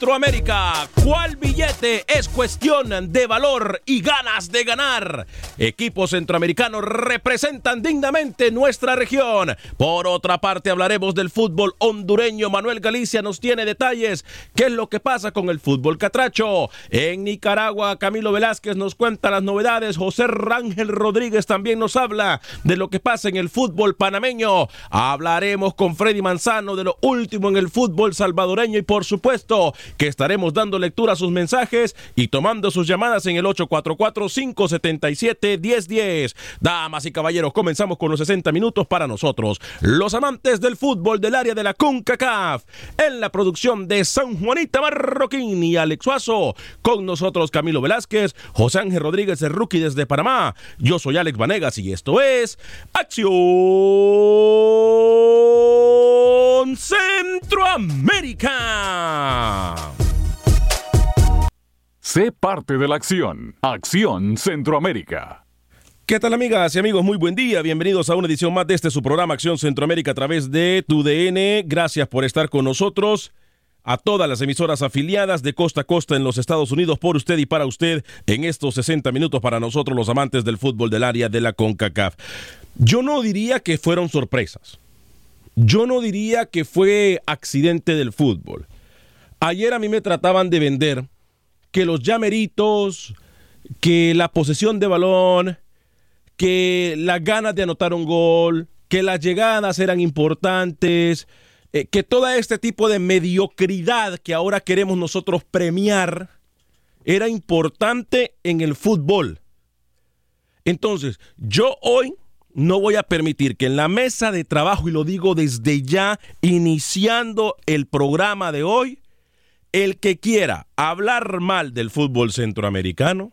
Centroamérica, ¿cuál billete es cuestión de valor y ganas de ganar? Equipos centroamericanos representan dignamente nuestra región. Por otra parte, hablaremos del fútbol hondureño. Manuel Galicia nos tiene detalles. ¿Qué es lo que pasa con el fútbol catracho? En Nicaragua, Camilo Velázquez nos cuenta las novedades. José Rangel Rodríguez también nos habla de lo que pasa en el fútbol panameño. Hablaremos con Freddy Manzano de lo último en el fútbol salvadoreño y por supuesto que estaremos dando lectura a sus mensajes y tomando sus llamadas en el 844-577-1010. Damas y caballeros, comenzamos con los 60 minutos para nosotros, los amantes del fútbol del área de la CONCACAF, en la producción de San Juanita Marroquín y Alex Suazo, con nosotros Camilo Velázquez, José Ángel Rodríguez, el rookie desde Panamá. Yo soy Alex Vanegas y esto es Acción Centroamérica. Sé parte de la acción. Acción Centroamérica. ¿Qué tal amigas y amigos? Muy buen día. Bienvenidos a una edición más de este su programa Acción Centroamérica a través de tu DN. Gracias por estar con nosotros. A todas las emisoras afiliadas de costa a costa en los Estados Unidos por usted y para usted en estos 60 minutos para nosotros los amantes del fútbol del área de la CONCACAF. Yo no diría que fueron sorpresas. Yo no diría que fue accidente del fútbol. Ayer a mí me trataban de vender que los llameritos, que la posesión de balón, que las ganas de anotar un gol, que las llegadas eran importantes, eh, que todo este tipo de mediocridad que ahora queremos nosotros premiar era importante en el fútbol. Entonces, yo hoy no voy a permitir que en la mesa de trabajo, y lo digo desde ya, iniciando el programa de hoy, el que quiera hablar mal del fútbol centroamericano,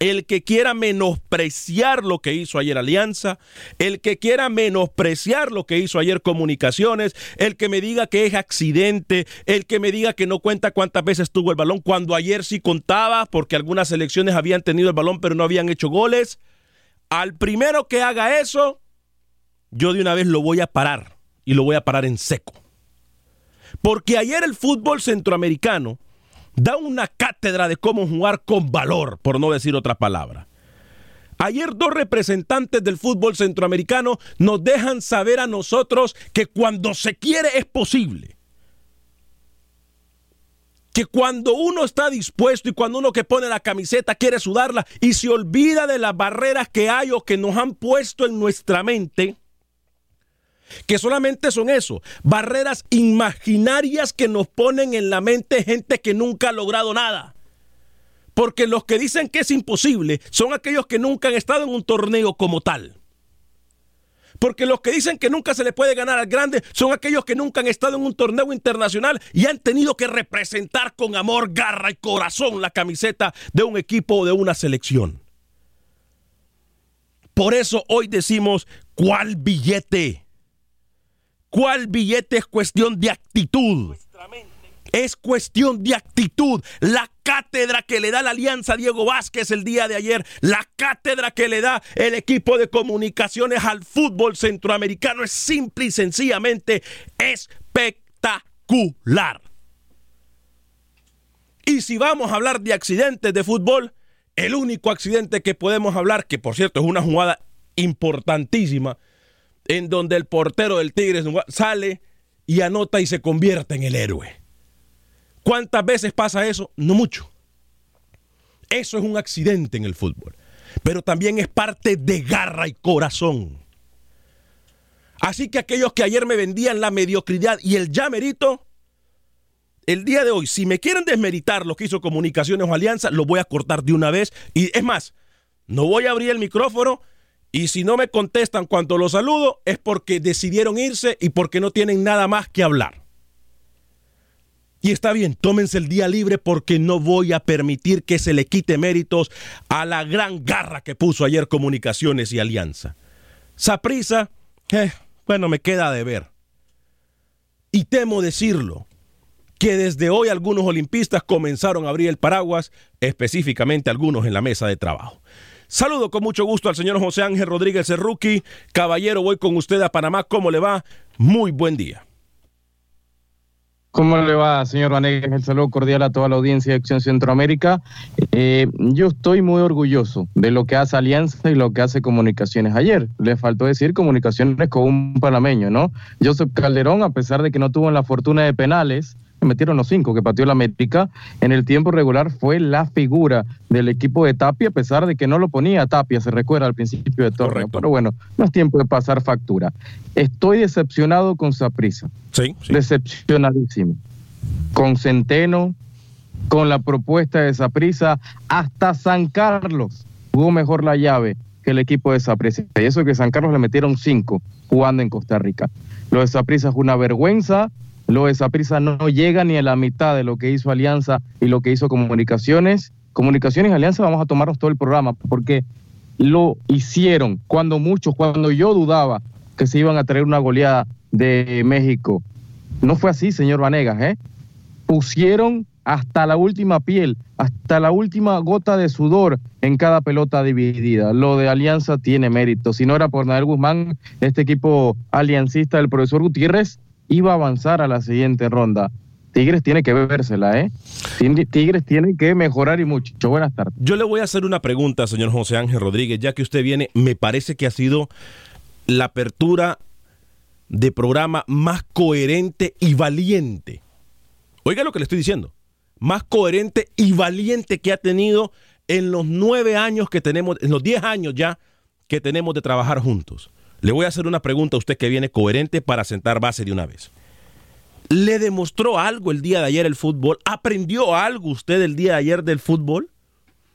el que quiera menospreciar lo que hizo ayer Alianza, el que quiera menospreciar lo que hizo ayer Comunicaciones, el que me diga que es accidente, el que me diga que no cuenta cuántas veces tuvo el balón, cuando ayer sí contaba, porque algunas selecciones habían tenido el balón pero no habían hecho goles. Al primero que haga eso, yo de una vez lo voy a parar y lo voy a parar en seco. Porque ayer el fútbol centroamericano da una cátedra de cómo jugar con valor, por no decir otra palabra. Ayer dos representantes del fútbol centroamericano nos dejan saber a nosotros que cuando se quiere es posible. Que cuando uno está dispuesto y cuando uno que pone la camiseta quiere sudarla y se olvida de las barreras que hay o que nos han puesto en nuestra mente, que solamente son eso, barreras imaginarias que nos ponen en la mente gente que nunca ha logrado nada. Porque los que dicen que es imposible son aquellos que nunca han estado en un torneo como tal. Porque los que dicen que nunca se le puede ganar al grande son aquellos que nunca han estado en un torneo internacional y han tenido que representar con amor, garra y corazón la camiseta de un equipo o de una selección. Por eso hoy decimos, ¿cuál billete? ¿Cuál billete es cuestión de actitud? Es cuestión de actitud. La cátedra que le da la Alianza Diego Vázquez el día de ayer, la cátedra que le da el equipo de comunicaciones al fútbol centroamericano es simple y sencillamente espectacular. Y si vamos a hablar de accidentes de fútbol, el único accidente que podemos hablar, que por cierto es una jugada importantísima, en donde el portero del Tigres sale y anota y se convierte en el héroe. ¿Cuántas veces pasa eso? No mucho. Eso es un accidente en el fútbol, pero también es parte de garra y corazón. Así que aquellos que ayer me vendían la mediocridad y el ya merito, el día de hoy, si me quieren desmeritar lo que hizo Comunicaciones o Alianza, lo voy a cortar de una vez. Y es más, no voy a abrir el micrófono y si no me contestan cuando los saludo, es porque decidieron irse y porque no tienen nada más que hablar. Y está bien, tómense el día libre porque no voy a permitir que se le quite méritos a la gran garra que puso ayer Comunicaciones y Alianza. Saprisa, eh, bueno, me queda de ver. Y temo decirlo, que desde hoy algunos olimpistas comenzaron a abrir el paraguas, específicamente algunos en la mesa de trabajo. Saludo con mucho gusto al señor José Ángel Rodríguez rookie. Caballero, voy con usted a Panamá. ¿Cómo le va? Muy buen día. ¿Cómo le va, señor Vanegas? El saludo cordial a toda la audiencia de Acción Centroamérica. Eh, yo estoy muy orgulloso de lo que hace Alianza y lo que hace Comunicaciones ayer. Le faltó decir Comunicaciones con un panameño, ¿no? Joseph Calderón, a pesar de que no tuvo la fortuna de penales, metieron los cinco que pateó la América, en el tiempo regular fue la figura del equipo de Tapia, a pesar de que no lo ponía Tapia, se recuerda al principio de torneo. Pero bueno, no es tiempo de pasar factura. Estoy decepcionado con Saprisa. Sí, Decepcionadísimo. Con Centeno, con la propuesta de Saprisa, hasta San Carlos jugó mejor la llave que el equipo de Saprisa. Y eso que San Carlos le metieron cinco jugando en Costa Rica. Lo de Saprisa es una vergüenza, lo de Saprisa no llega ni a la mitad de lo que hizo Alianza y lo que hizo Comunicaciones. Comunicaciones Alianza vamos a tomarnos todo el programa porque lo hicieron cuando muchos, cuando yo dudaba que se iban a traer una goleada de México. No fue así, señor Vanegas, ¿eh? Pusieron hasta la última piel, hasta la última gota de sudor en cada pelota dividida. Lo de Alianza tiene mérito. Si no era por Nader Guzmán, este equipo aliancista del profesor Gutiérrez iba a avanzar a la siguiente ronda. Tigres tiene que vérsela, ¿eh? Tigres tiene que mejorar y mucho. Buenas tardes. Yo le voy a hacer una pregunta, señor José Ángel Rodríguez, ya que usted viene, me parece que ha sido la apertura de programa más coherente y valiente. Oiga lo que le estoy diciendo. Más coherente y valiente que ha tenido en los nueve años que tenemos, en los diez años ya que tenemos de trabajar juntos. Le voy a hacer una pregunta a usted que viene coherente para sentar base de una vez. ¿Le demostró algo el día de ayer el fútbol? ¿Aprendió algo usted el día de ayer del fútbol?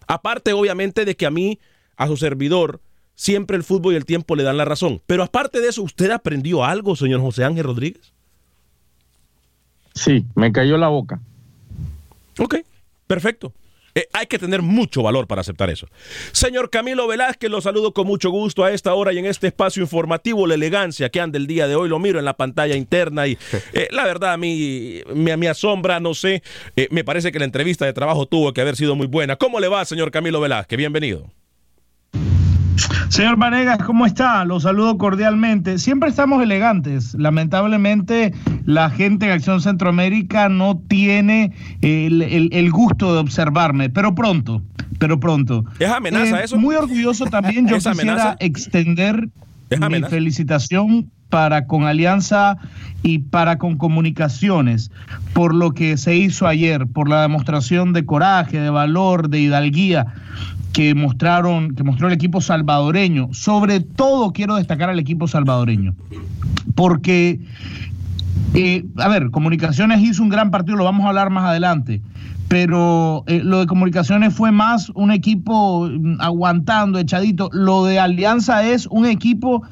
Aparte, obviamente, de que a mí, a su servidor, siempre el fútbol y el tiempo le dan la razón. Pero aparte de eso, ¿usted aprendió algo, señor José Ángel Rodríguez? Sí, me cayó la boca. Ok, perfecto. Eh, hay que tener mucho valor para aceptar eso. Señor Camilo Velázquez, lo saludo con mucho gusto a esta hora y en este espacio informativo, la elegancia que anda el día de hoy, lo miro en la pantalla interna y eh, la verdad a mí me, asombra, no sé, eh, me parece que la entrevista de trabajo tuvo que haber sido muy buena. ¿Cómo le va, señor Camilo Velázquez? Bienvenido. Señor Vanegas, ¿cómo está? Lo saludo cordialmente. Siempre estamos elegantes. Lamentablemente, la gente de Acción Centroamérica no tiene el, gusto de observarme, pero pronto, pero pronto. ¿Es amenaza eh, eso? Muy orgulloso también. Yo quisiera extender mi felicitación para con Alianza y para con Comunicaciones por lo que se hizo ayer, por la demostración de coraje, de valor, de hidalguía que mostraron, que mostró el equipo salvadoreño. Sobre todo quiero destacar al equipo salvadoreño, porque, eh, a ver, Comunicaciones hizo un gran partido, lo vamos a hablar más adelante, pero eh, lo de Comunicaciones fue más un equipo mm, aguantando, echadito. Lo de Alianza es un equipo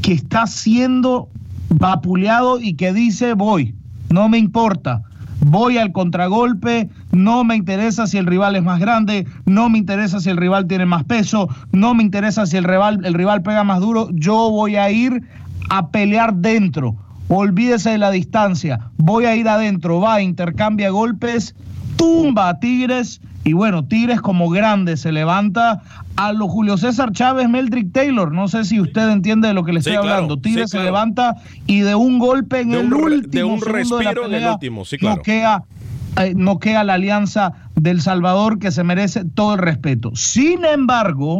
que está siendo vapuleado y que dice voy, no me importa voy al contragolpe, no me interesa si el rival es más grande, no me interesa si el rival tiene más peso, no me interesa si el rival, el rival pega más duro, yo voy a ir a pelear dentro. Olvídese de la distancia, voy a ir adentro, va, intercambia golpes, tumba a Tigres y bueno, Tigres como grande se levanta a lo Julio César Chávez, Meldrick Taylor. No sé si usted entiende de lo que le estoy hablando. Tigres se levanta y de un golpe en el último de un respiro en el último, sí, claro. noquea, eh, la alianza del Salvador que se merece todo el respeto. Sin embargo,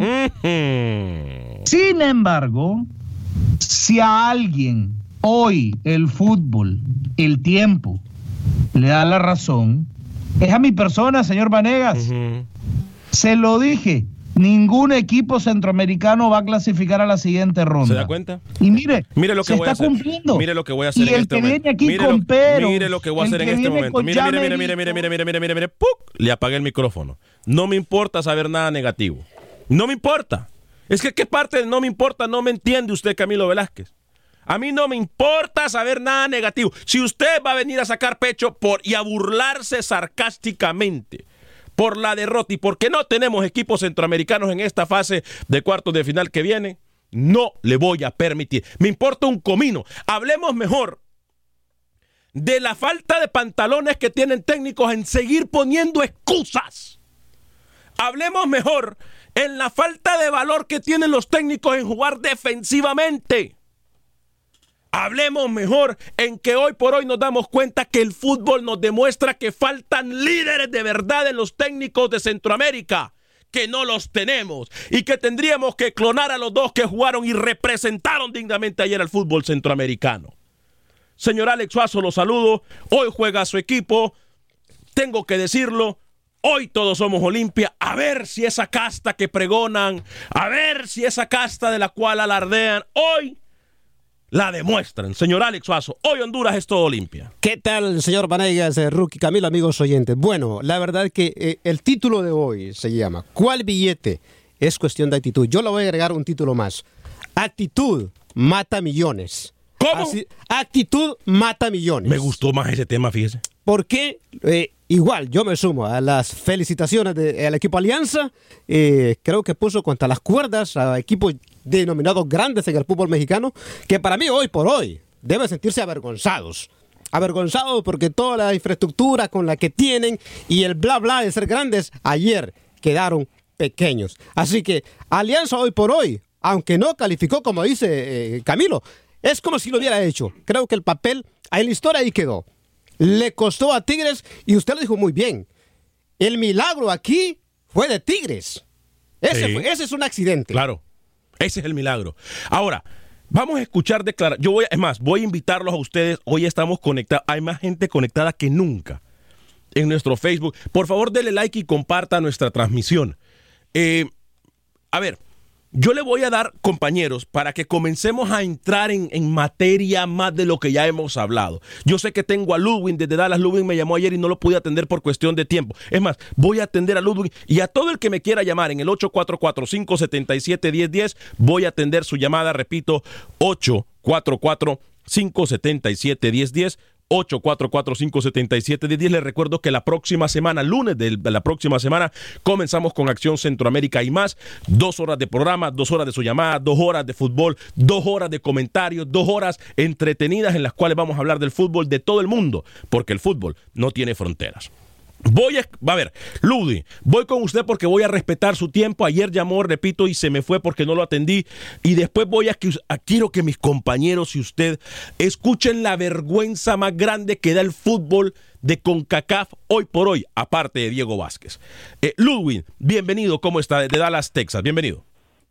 sin embargo, si a alguien hoy el fútbol, el tiempo, le da la razón, es a mi persona, señor Vanegas. Se lo dije. Ningún equipo centroamericano va a clasificar a la siguiente ronda. ¿Se da cuenta? Y mire, mire lo que se voy está a hacer. cumpliendo. Mire lo que voy a hacer en este momento. Aquí mire, con lo, pero, mire lo que voy a hacer en este momento. Mire, mire, mire, mire, mire, mire, mire, mire, mire, mire, ¡Puc! Le apagué el micrófono. No me importa saber nada negativo. No me importa. Es que qué parte de no me importa no me entiende usted, Camilo Velázquez. A mí no me importa saber nada negativo. Si usted va a venir a sacar pecho por y a burlarse sarcásticamente por la derrota y porque no tenemos equipos centroamericanos en esta fase de cuartos de final que viene, no le voy a permitir. Me importa un comino. Hablemos mejor de la falta de pantalones que tienen técnicos en seguir poniendo excusas. Hablemos mejor en la falta de valor que tienen los técnicos en jugar defensivamente. Hablemos mejor en que hoy por hoy nos damos cuenta que el fútbol nos demuestra que faltan líderes de verdad en los técnicos de Centroamérica, que no los tenemos y que tendríamos que clonar a los dos que jugaron y representaron dignamente ayer al fútbol centroamericano. Señor Alex Suazo, lo saludo. Hoy juega su equipo. Tengo que decirlo, Hoy todos somos Olimpia. A ver si esa casta que pregonan, a ver si esa casta de la cual alardean, hoy la demuestran. Señor Alex Suazo, hoy Honduras es todo limpia. ¿Qué tal, señor Vanegas, eh, Rookie Camilo, amigos oyentes? Bueno, la verdad es que eh, el título de hoy se llama ¿Cuál billete? Es cuestión de actitud. Yo le voy a agregar un título más. Actitud mata millones. ¿Cómo? actitud mata millones. Me gustó más ese tema, fíjese. Porque eh, igual yo me sumo a las felicitaciones del equipo Alianza. creo que puso contra las cuerdas a equipos denominados grandes en el fútbol mexicano, que para mí hoy por hoy deben sentirse avergonzados. Avergonzados porque toda la infraestructura con la que tienen y el bla bla de ser grandes ayer quedaron pequeños. Así que Alianza hoy por hoy, aunque no calificó como dice eh, Camilo, es como si lo hubiera hecho. Creo que el papel en la historia ahí quedó. Le costó a Tigres y usted lo dijo muy bien. El milagro aquí fue de Tigres. Ese, ese es un accidente. Claro. Ese es el milagro. Ahora, vamos a escuchar declarar. Yo voy, es más, voy a invitarlos a ustedes. Hoy estamos conectados. Hay más gente conectada que nunca en nuestro Facebook. Por favor, denle like y comparta nuestra transmisión. Eh, a ver, yo le voy a dar, compañeros, para que comencemos a entrar en, materia más de lo que ya hemos hablado. Yo sé que tengo a Ludwig desde Dallas. Ludwig me llamó ayer y no lo pude atender por cuestión de tiempo. Es más, voy a atender a Ludwig y a todo el que me quiera llamar en el 844-577-1010. Voy a atender su llamada, repito, 844-577-1010. 844-577-10. Les recuerdo que la próxima semana, lunes de la próxima semana, comenzamos con Acción Centroamérica y más. Dos horas de programa, dos horas de su llamada, dos horas de fútbol, dos horas de comentarios, dos horas entretenidas en las cuales vamos a hablar del fútbol de todo el mundo, porque el fútbol no tiene fronteras. Voy a, a ver, Ludi, voy con usted porque voy a respetar su tiempo. Ayer llamó, repito, y se me fue porque no lo atendí. Y después voy a, a quiero que mis compañeros y usted escuchen la vergüenza más grande que da el fútbol de CONCACAF hoy por hoy, aparte de Diego Vázquez. Eh, Ludwig, bienvenido, ¿cómo está? De Dallas, Texas, bienvenido.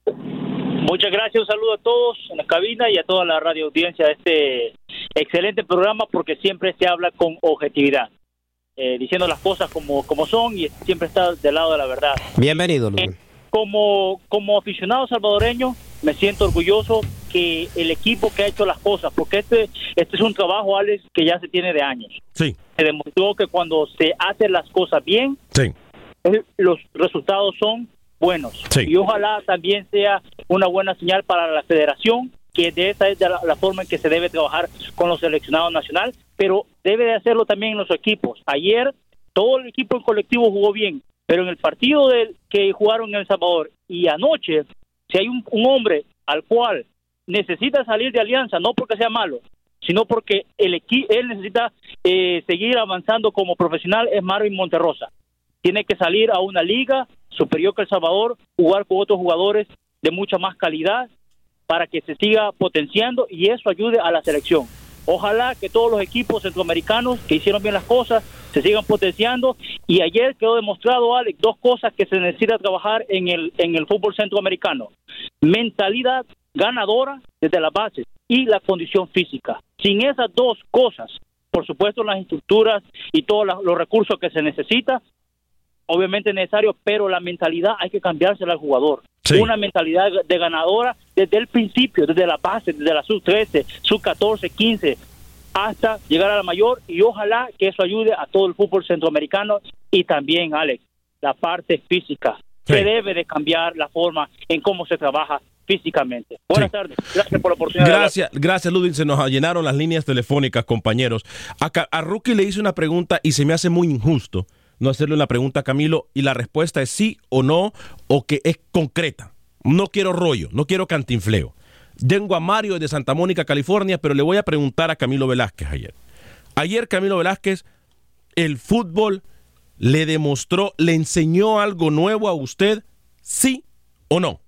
Muchas gracias, un saludo a todos en la cabina y a toda la radio audiencia de este excelente programa porque siempre se habla con objetividad. Eh, diciendo las cosas como, como son y siempre está del lado de la verdad. Bienvenido, Luis. Eh, como, como aficionado salvadoreño, me siento orgulloso que el equipo que ha hecho las cosas, porque este, este es un trabajo, Alex, que ya se tiene de años. Sí. Se demostró que cuando se hacen las cosas bien, sí. Los resultados son buenos. Sí. Y ojalá también sea una buena señal para la federación que de esa es la, forma en que se debe trabajar con los seleccionados nacional, pero debe de hacerlo también en los equipos. Ayer todo el equipo en colectivo jugó bien, pero en el partido del, que jugaron en El Salvador y anoche, si hay un, hombre al cual necesita salir de alianza, no porque sea malo, sino porque el él necesita eh, seguir avanzando como profesional, es Marvin Monterrosa. Tiene que salir a una liga superior que El Salvador, jugar con otros jugadores de mucha más calidad para que se siga potenciando y eso ayude a la selección. Ojalá que todos los equipos centroamericanos que hicieron bien las cosas se sigan potenciando y ayer quedó demostrado, Alex, dos cosas que se necesita trabajar en el, en el fútbol centroamericano. Mentalidad ganadora desde la base y la condición física. Sin esas dos cosas, por supuesto las estructuras y todos los recursos que se necesita, obviamente necesario, pero la mentalidad hay que cambiársela al jugador. Una mentalidad de ganadora desde el principio, desde la base, desde la sub-13, sub-14, 15, hasta llegar a la mayor y ojalá que eso ayude a todo el fútbol centroamericano y también, Alex, la parte física. Se debe de cambiar la forma en cómo se trabaja físicamente. Buenas tardes. Gracias por la oportunidad. Gracias, gracias Ludwig. Se nos llenaron las líneas telefónicas, compañeros. A, a Rookie le hice una pregunta y se me hace muy injusto no hacerle una pregunta a Camilo y la respuesta es sí o no o que es concreta. No quiero rollo, no quiero cantinfleo. Tengo a Mario de Santa Mónica, California, pero le voy a preguntar a Camilo Velázquez ayer. Ayer Camilo Velázquez, el fútbol le demostró, le enseñó algo nuevo a usted, sí o no.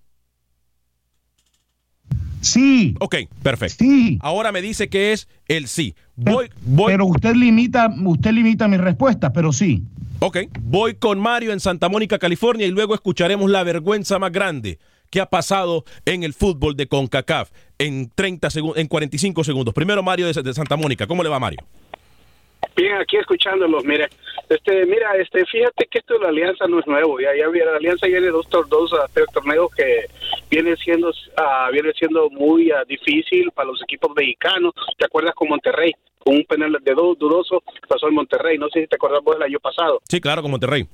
Sí. Ok, perfecto. Sí. Ahora me dice que es el sí. Voy, voy. Pero usted limita, usted limita mi respuesta, pero sí. Ok, voy con Mario en Santa Mónica, California, y luego escucharemos la vergüenza más grande que ha pasado en el fútbol de CONCACAF en 30 en 45 segundos. Primero Mario de, Santa Mónica, ¿cómo le va Mario? Bien, aquí escuchándolos, mire, este, mira, este, fíjate que esto de la alianza no es nuevo, ya, ya la alianza viene dos, dos a tres torneos que viene siendo, uh, viene siendo muy uh, difícil para los equipos mexicanos. ¿Te acuerdas con Monterrey? con un penal de dudoso pasó en Monterrey. No sé si te acordás vos del año pasado. Sí, claro, con Monterrey.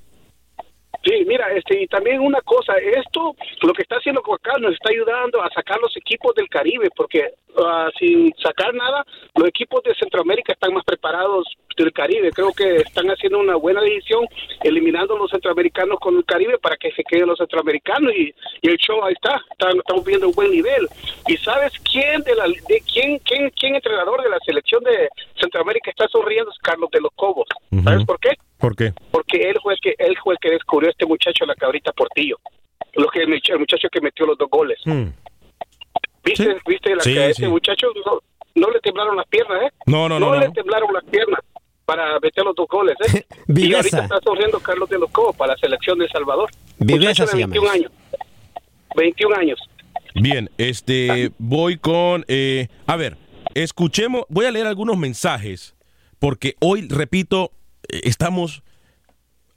Sí, mira, este, y también una cosa, esto, lo que está haciendo acá nos está ayudando a sacar los equipos del Caribe, porque uh, sin sacar nada, los equipos de Centroamérica están más preparados del Caribe. Creo que están haciendo una buena decisión eliminando los centroamericanos con el Caribe para que se queden los centroamericanos y, el show ahí está, estamos viendo un buen nivel. ¿Y sabes quién de la de quién quién quién entrenador de la selección de Centroamérica está sonriendo? Es Carlos de los Cobos. ¿Sabes por qué? ¿Por qué? Porque él fue el que él fue el que descubrió a este muchacho la cabrita Portillo. Lo que el, muchacho que metió los dos goles. Hmm. ¿Viste, ¿viste la que ese muchacho no, le temblaron las piernas, eh? No, no, no. No, le temblaron las piernas para meter los dos goles, ¿eh? y ahorita está sonriendo Carlos de los Cobos para la selección de El Salvador. Viveza de 21 años. 21 años. Bien, este, voy con, eh, a ver, escuchemos, voy a leer algunos mensajes, porque hoy, repito, estamos,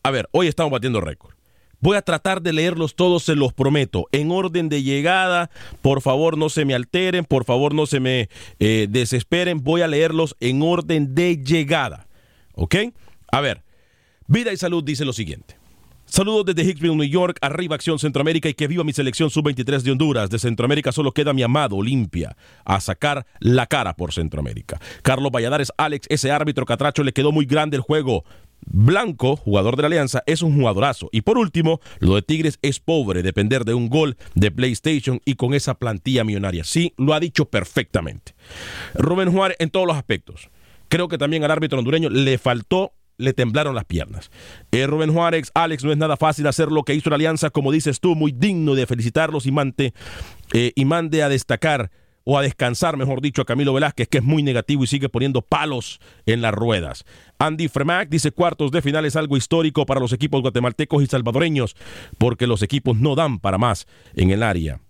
a ver, hoy estamos batiendo récord. Voy a tratar de leerlos todos, se los prometo, en orden de llegada. Por favor, no se me alteren, por favor, no se me eh, desesperen. Voy a leerlos en orden de llegada. ¿Ok? A ver, Vida y Salud dice lo siguiente. Saludos desde Hicksville, New York, arriba Acción Centroamérica y que viva mi selección sub-23 de Honduras. De Centroamérica solo queda mi amado Olimpia a sacar la cara por Centroamérica. Carlos Valladares, Alex, ese árbitro catracho le quedó muy grande el juego. Blanco, jugador de la Alianza, es un jugadorazo. Y por último, lo de Tigres es pobre, depender de un gol de PlayStation y con esa plantilla millonaria. Sí, lo ha dicho perfectamente. Rubén Juárez en todos los aspectos. Creo que también al árbitro hondureño le faltó le temblaron las piernas. Eh, Rubén Juárez, Alex, no es nada fácil hacer lo que hizo la Alianza, como dices tú, muy digno de felicitarlos y, eh, y mande a destacar o a descansar, mejor dicho, a Camilo Velázquez, que es muy negativo y sigue poniendo palos en las ruedas. Andy Fremac dice cuartos de final es algo histórico para los equipos guatemaltecos y salvadoreños, porque los equipos no dan para más en el área.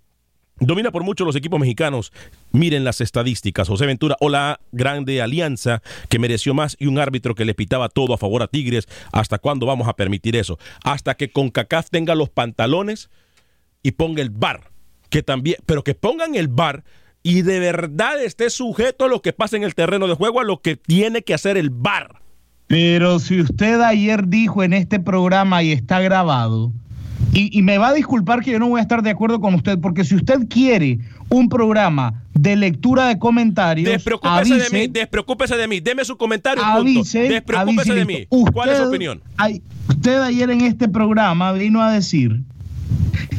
Domina por mucho los equipos mexicanos. Miren las estadísticas. José Ventura o la grande alianza que mereció más y un árbitro que le pitaba todo a favor a Tigres. ¿Hasta cuándo vamos a permitir eso? Hasta que CONCACAF tenga los pantalones y ponga el bar. Que también, pero que pongan el bar y de verdad esté sujeto a lo que pasa en el terreno de juego, a lo que tiene que hacer el bar. Pero si usted ayer dijo en este programa y está grabado y, me va a disculpar que yo no voy a estar de acuerdo con usted, porque si usted quiere un programa de lectura de comentarios. Despreocúpese de mí, despreocúpese de mí, deme su comentario. Avise, despreocúpese de mí. ¿Cuál es su opinión? usted ayer en este programa vino a decir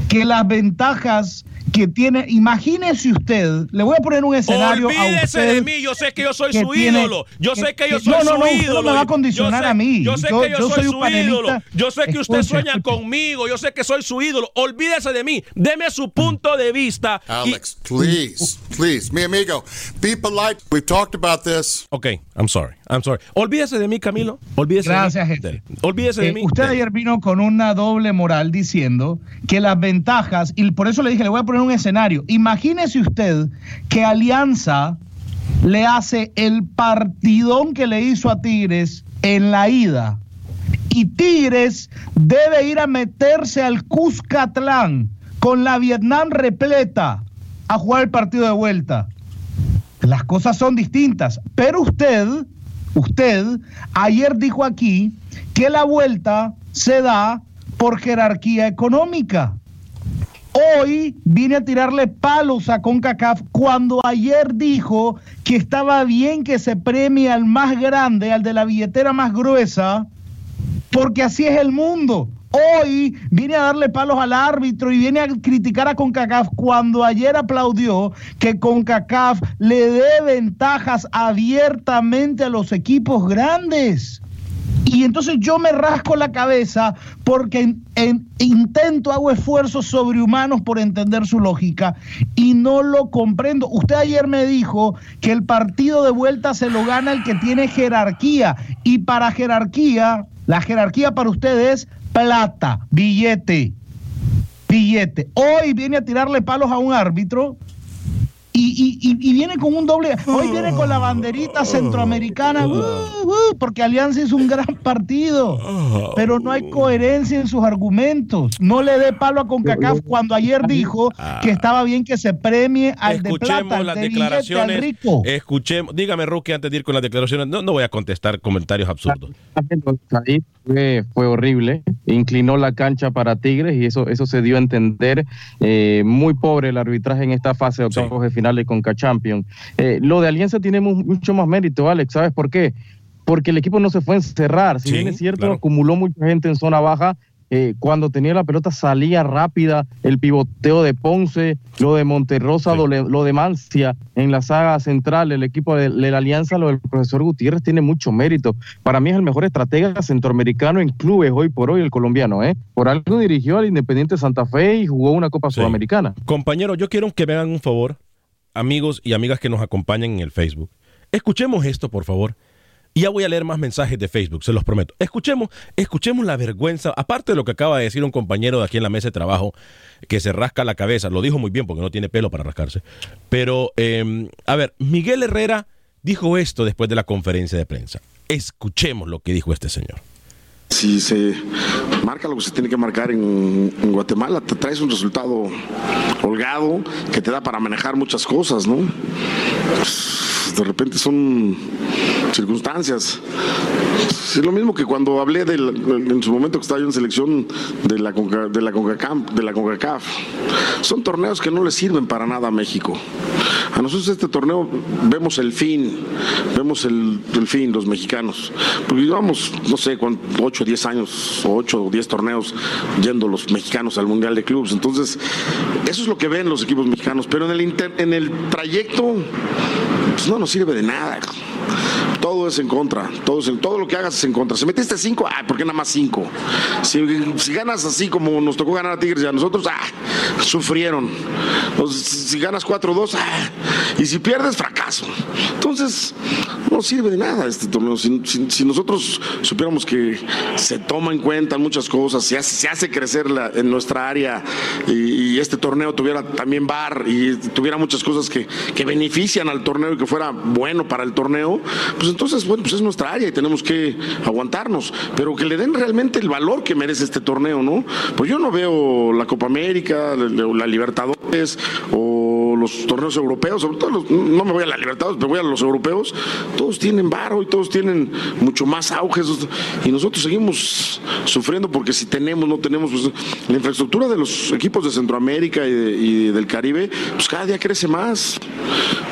que las ventajas que tiene, imagínese usted, le voy a poner un escenario Olvídese a de mí, yo sé que yo soy su ídolo, yo sé que yo soy no, no, su ídolo. No me va a condicionar a mí. Yo sé que yo, soy, su ídolo, yo sé que usted sueña conmigo, yo sé que soy su ídolo, olvídese de mí, deme su punto de vista. Alex, please, please, mi amigo, be polite, we've talked about this. Ok, I'm sorry, I'm sorry. Olvídese de mí, Camilo, olvídese Gracias, de mí. Gente. Olvídese de eh, mí. Usted ayer vino con una doble moral diciendo que las ventajas, y por eso le dije, le voy a poner un escenario, Imagínese usted que Alianza le hace el partidón que le hizo a Tigres en la ida. Y Tigres debe ir a meterse al Cuscatlán con la Vietnam repleta a jugar el partido de vuelta. Las cosas son distintas. Pero usted, usted ayer dijo aquí que la vuelta se da por jerarquía económica. Hoy viene a tirarle palos a CONCACAF cuando ayer dijo que estaba bien que se premie al más grande, al de la billetera más gruesa, porque así es el mundo. Hoy viene a darle palos al árbitro y viene a criticar a CONCACAF cuando ayer aplaudió que CONCACAF le dé ventajas abiertamente a los equipos grandes. Y entonces yo me rasco la cabeza porque intento, hago esfuerzos sobrehumanos por entender su lógica y no lo comprendo. Usted ayer me dijo que el partido de vuelta se lo gana el que tiene jerarquía. Y para jerarquía, la jerarquía para usted es plata, billete, billete. Hoy viene a tirarle palos a un árbitro y, y, viene con un doble. Hoy viene con la banderita centroamericana, uh, uh, porque Alianza es un gran partido, pero no hay coherencia en sus argumentos. No le dé palo a CONCACAF cuando ayer dijo que estaba bien que se premie al de plata, las de declaraciones. rico. Escuchemos, dígame, Rookie, antes de ir con las declaraciones, no, no voy a contestar comentarios absurdos. Fue, fue, horrible, inclinó la cancha para Tigres y eso, eso se dio a entender. Eh, muy pobre el arbitraje en esta fase de octavos de final de Conca Champions. Eh, lo de Alianza tiene mucho más mérito, Alex, ¿sabes por qué? Porque el equipo no se fue a encerrar, si bien es cierto, acumuló mucha gente en zona baja, eh, cuando tenía la pelota salía rápida, el pivoteo de Ponce, lo de Monterrosa, lo, de Mancia en la saga central, el equipo de, la Alianza, lo del profesor Gutiérrez tiene mucho mérito. Para mí es el mejor estratega centroamericano en clubes hoy por hoy, el colombiano. ¿eh? Por algo dirigió al Independiente Santa Fe y jugó una Copa Sudamericana. Compañero, yo quiero que me hagan un favor, amigos y amigas que nos acompañan en el Facebook. Escuchemos esto, por favor. Ya voy a leer más mensajes de Facebook, se los prometo. Escuchemos, escuchemos la vergüenza, aparte de lo que acaba de decir un compañero de aquí en la mesa de trabajo, que se rasca la cabeza, lo dijo muy bien porque no tiene pelo para rascarse. Pero, em, a ver, Miguel Herrera dijo esto después de la conferencia de prensa. Escuchemos lo que dijo este señor. Si se marca lo que se tiene que marcar en, Guatemala, te traes un resultado holgado que te da para manejar muchas cosas, ¿no? De repente son circunstancias. Es lo mismo que cuando hablé en su momento que estaba yo en selección de la, CONCACAF, de la CONCACAF. Son torneos que no le sirven para nada a México. A nosotros este torneo vemos el fin, vemos el, fin, los mexicanos. Porque llevamos, no sé, 8 o 10 años, o 8 o 10 torneos yendo los mexicanos al Mundial de Clubes. Entonces, eso es lo que ven los equipos mexicanos. Pero en el, en el trayecto, pues no nos sirve de nada todo es en contra. Todo, todo lo que hagas es en contra. Si metiste cinco, ah, ¿por qué nada más cinco? Si, ganas así como nos tocó ganar a Tigres y a nosotros, ah, sufrieron. si, ganas 4-2, ah, y si pierdes, fracaso. Entonces, no sirve de nada este torneo. Si, nosotros supiéramos que se toma en cuenta muchas cosas, se hace, se hace crecer en nuestra área y, este torneo tuviera también bar y tuviera muchas cosas que, que benefician al torneo y que fuera bueno para el torneo, pues entonces, bueno, pues es nuestra área y tenemos que aguantarnos, pero que le den realmente el valor que merece este torneo, ¿no? Pues yo no veo la Copa América, la Libertadores o los torneos europeos, sobre todo no me voy a la Libertadores, pero voy a los europeos, todos tienen varo y todos tienen mucho más auge y nosotros seguimos sufriendo porque si tenemos, no tenemos, pues la infraestructura de los equipos de Centroamérica y, del Caribe, pues cada día crece más.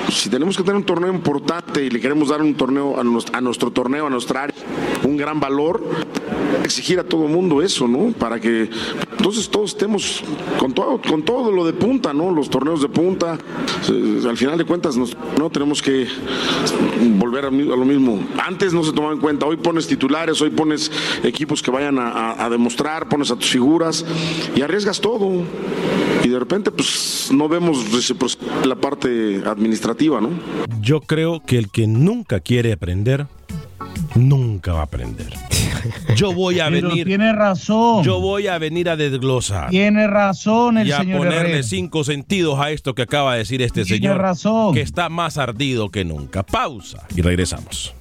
si tenemos que tener un torneo importante y le queremos dar un torneo a nuestro, torneo, a nuestra área, un gran valor, exigir a todo mundo eso, ¿no? Para que entonces todos estemos con todo, con todo lo de punta, ¿no? Los torneos de punta, al final de cuentas no tenemos que volver a, lo mismo. Antes no se tomaba en cuenta, hoy pones titulares, hoy pones equipos que vayan a, demostrar, pones a tus figuras y arriesgas todo. Y de repente pues no vemos la parte administrativa, ¿no? Yo creo que el que nunca quiere aprender, nunca va a aprender. Yo voy a venir. Tiene razón. Yo voy a venir a desglosar. Tiene razón el señor. Y a ponerle cinco sentidos a esto que acaba de decir este Tiene señor. razón. Que está más ardido que nunca. Pausa y regresamos.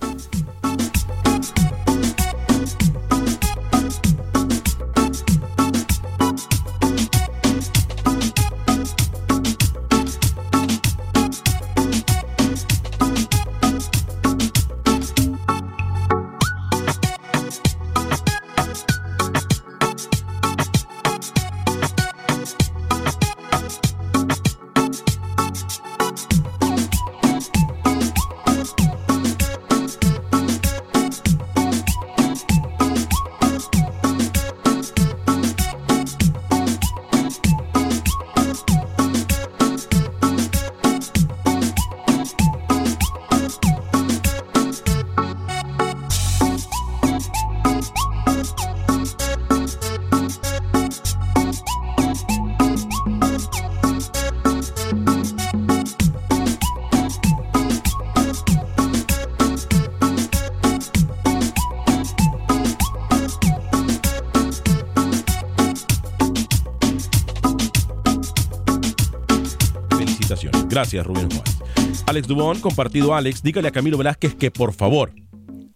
Gracias, Rubén Juárez. Alex Dubón, compartido Alex, dígale a Camilo Velázquez que por favor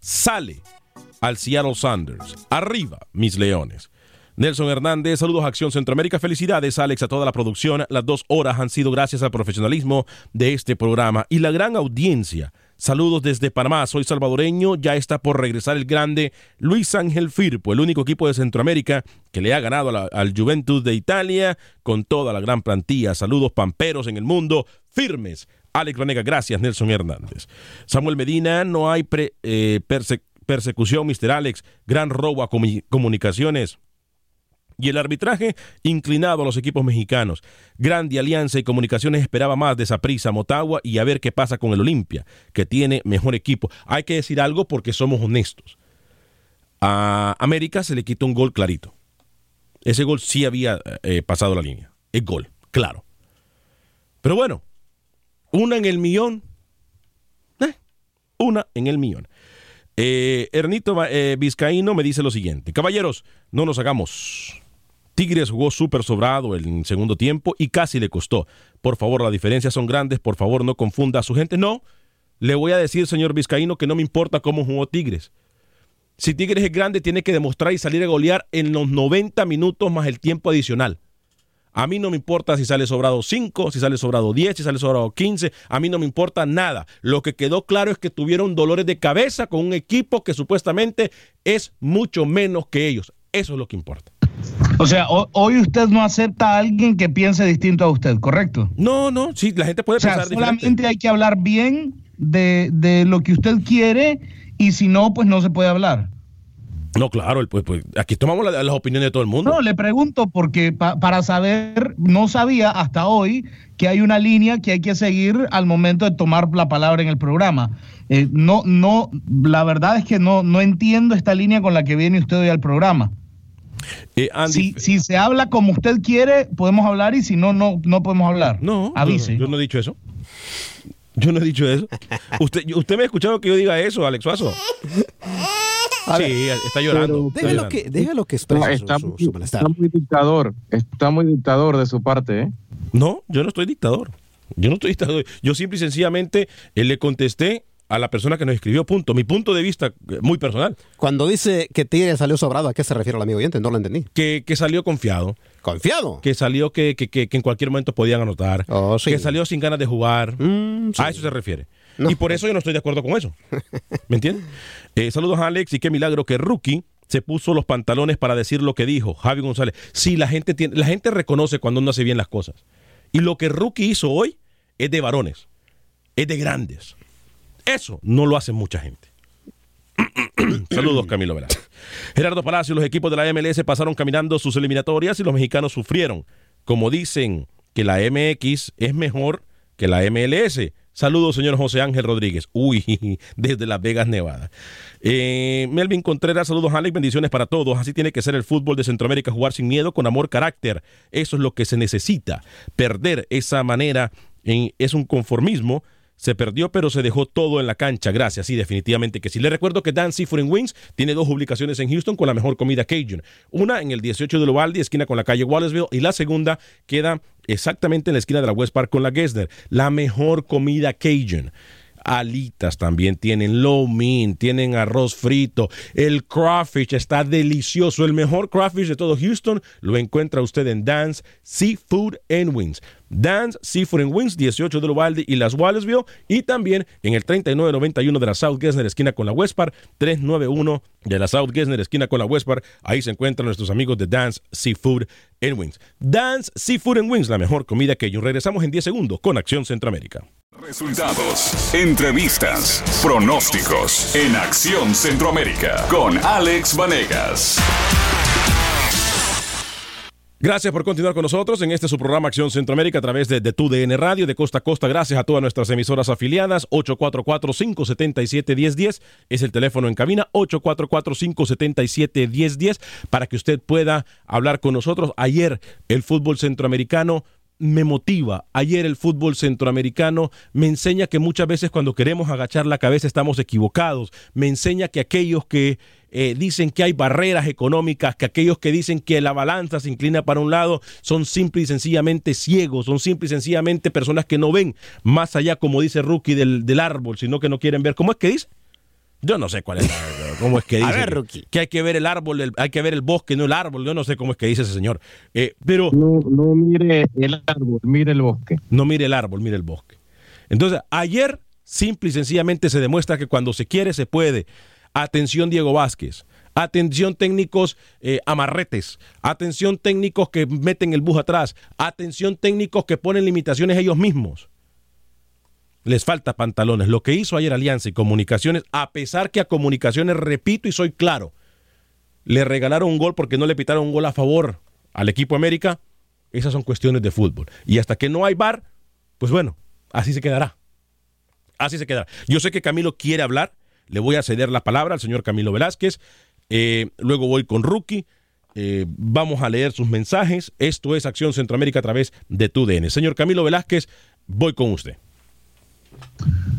sale al Seattle Sanders. Arriba, mis leones. Nelson Hernández, saludos a Acción Centroamérica. Felicidades, Alex, a toda la producción. Las dos horas han sido gracias al profesionalismo de este programa y la gran audiencia Saludos desde Panamá, soy salvadoreño, ya está por regresar el grande Luis Ángel Firpo, el único equipo de Centroamérica que le ha ganado al Juventus de Italia con toda la gran plantilla. Saludos pamperos en el mundo, firmes. Alex Vanega, gracias Nelson Hernández. Samuel Medina, no hay eh, persecución, Mr. Alex, gran robo a comunicaciones. Y el arbitraje inclinado a los equipos mexicanos. Grande Alianza y Comunicaciones esperaba más de prisa Motagua y a ver qué pasa con el Olimpia, que tiene mejor equipo. Hay que decir algo porque somos honestos. A América se le quitó un gol clarito. Ese gol sí había eh, pasado la línea. Es gol, claro. Pero bueno, una en el millón. Eh, una en el millón. Eh, Ernito Vizcaíno me dice lo siguiente. Caballeros, no nos hagamos Tigres jugó súper sobrado el segundo tiempo y casi le costó. Por favor, las diferencias son grandes, por favor no confunda a su gente. No, le voy a decir, señor Vizcaíno, que no me importa cómo jugó Tigres. Si Tigres es grande, tiene que demostrar y salir a golear en los 90 minutos más el tiempo adicional. A mí no me importa si sale sobrado 5, si sale sobrado 10, si sale sobrado 15. A mí no me importa nada. Lo que quedó claro es que tuvieron dolores de cabeza con un equipo que supuestamente es mucho menos que ellos. Eso es lo que importa. O sea, hoy usted no acepta a alguien que piense distinto a usted, ¿correcto? No, no, sí, la gente puede o sea, solamente hay que hablar bien de, de lo que usted quiere y si no, pues no se puede hablar. No, claro, pues, pues aquí tomamos las opiniones de todo el mundo. No, le pregunto porque para saber, no sabía hasta hoy que hay una línea que hay que seguir al momento de tomar la palabra en el programa. Eh, no, no, la verdad es que no, no entiendo esta línea con la que viene usted hoy al programa. Eh, si, si, se habla como usted quiere, podemos hablar y si no, no, no podemos hablar. No, avise. yo no he dicho eso. Yo no he dicho eso. ¿Usted, usted me ha escuchado que yo diga eso, Alex Suazo? sí, está llorando. Déjalo que, déjalo que exprese está, su, Está muy dictador. Está muy dictador de su parte, ¿eh? No, yo no estoy dictador. Yo no estoy dictador. Yo simple y sencillamente eh, le contesté a la persona que nos escribió, punto. Mi punto de vista eh, muy personal. Cuando dice que Tigre salió sobrado, ¿a qué se refiere el amigo oyente? No lo entendí. Que, que salió confiado. ¿Confiado? Que salió que, que, que, en cualquier momento podían anotar. Oh, que salió sin ganas de jugar. Mm, a eso se refiere. Y por eso yo no estoy de acuerdo con eso. ¿Me entiendes? Eh, saludos a Alex y qué milagro que Rookie se puso los pantalones para decir lo que dijo Javi González. Sí, la gente, tiene, la gente reconoce cuando uno hace bien las cosas. Y lo que Rookie hizo hoy es de varones, es de grandes. Eso no lo hace mucha gente. Saludos, Camilo Velázquez. Gerardo Palacio, los equipos de la MLS pasaron caminando sus eliminatorias y los mexicanos sufrieron. Como dicen que la MX es mejor que la MLS. Saludos, señor José Ángel Rodríguez. Uy, desde Las Vegas, Nevada. Eh, Melvin Contreras, saludos, Alex. Bendiciones para todos. Así tiene que ser el fútbol de Centroamérica, jugar sin miedo, con amor, carácter. Eso es lo que se necesita. Perder esa manera es un conformismo se perdió, pero se dejó todo en la cancha. Gracias, sí, definitivamente que sí. Le recuerdo que Dan Seafood Wings tiene dos publicaciones en Houston con la mejor comida Cajun. Una en el 18 de Lovaldi, esquina con la calle Wallaceville, y la segunda queda exactamente en la esquina de la West Park con la Gessner. La mejor comida Cajun alitas también tienen, low mean, tienen arroz frito, el crawfish está delicioso, el mejor crawfish de todo Houston lo encuentra usted en Dance Seafood and Wings. Dance Seafood and Wings, 18 de Lovalde y las Wallaceville, y también en el 3991 de la South Gessner, esquina con la West Park, 391 de la South Gessner, esquina con la West Park, ahí se encuentran nuestros amigos de Dance Seafood and Wings. Dance Seafood and Wings, la mejor comida que yo. Regresamos en 10 segundos con Acción Centroamérica. Resultados, entrevistas, pronósticos en Acción Centroamérica con Alex Vanegas. Gracias por continuar con nosotros en este su programa Acción Centroamérica a través de, de TUDN Radio de costa a costa. Gracias a todas nuestras emisoras afiliadas. 844-577-1010 es el teléfono en cabina. 844-577-1010 para que usted pueda hablar con nosotros. Ayer el fútbol centroamericano me motiva. Ayer el fútbol centroamericano me enseña que muchas veces cuando queremos agachar la cabeza estamos equivocados. Me enseña que aquellos que eh, dicen que hay barreras económicas, que aquellos que dicen que la balanza se inclina para un lado son simple y sencillamente ciegos, son simple y sencillamente personas que no ven más allá, como dice Rookie, del, del árbol, sino que no quieren ver. ¿Cómo es que dice? Yo no sé cuál es, cómo es que dice. que, hay que ver el árbol, hay que ver el bosque, no el árbol. Yo no sé cómo es que dice ese señor. Eh, pero no, no mire el árbol, mire el bosque. No mire el árbol, mire el bosque. Entonces, ayer simple y sencillamente se demuestra que cuando se quiere se puede. Atención Diego Vázquez. Atención técnicos eh, amarretes. Atención técnicos que meten el bus atrás. Atención técnicos que ponen limitaciones ellos mismos les falta pantalones. Lo que hizo ayer Alianza y Comunicaciones, a pesar que a Comunicaciones, repito y soy claro, le regalaron un gol porque no le pitaron un gol a favor al equipo América, esas son cuestiones de fútbol. Y hasta que no hay bar, pues bueno, así se quedará. Así se quedará. Yo sé que Camilo quiere hablar, le voy a ceder la palabra al señor Camilo Velázquez, eh, luego voy con Rookie. Eh, vamos a leer sus mensajes. Esto es Acción Centroamérica a través de TUDN. Señor Camilo Velázquez, voy con usted.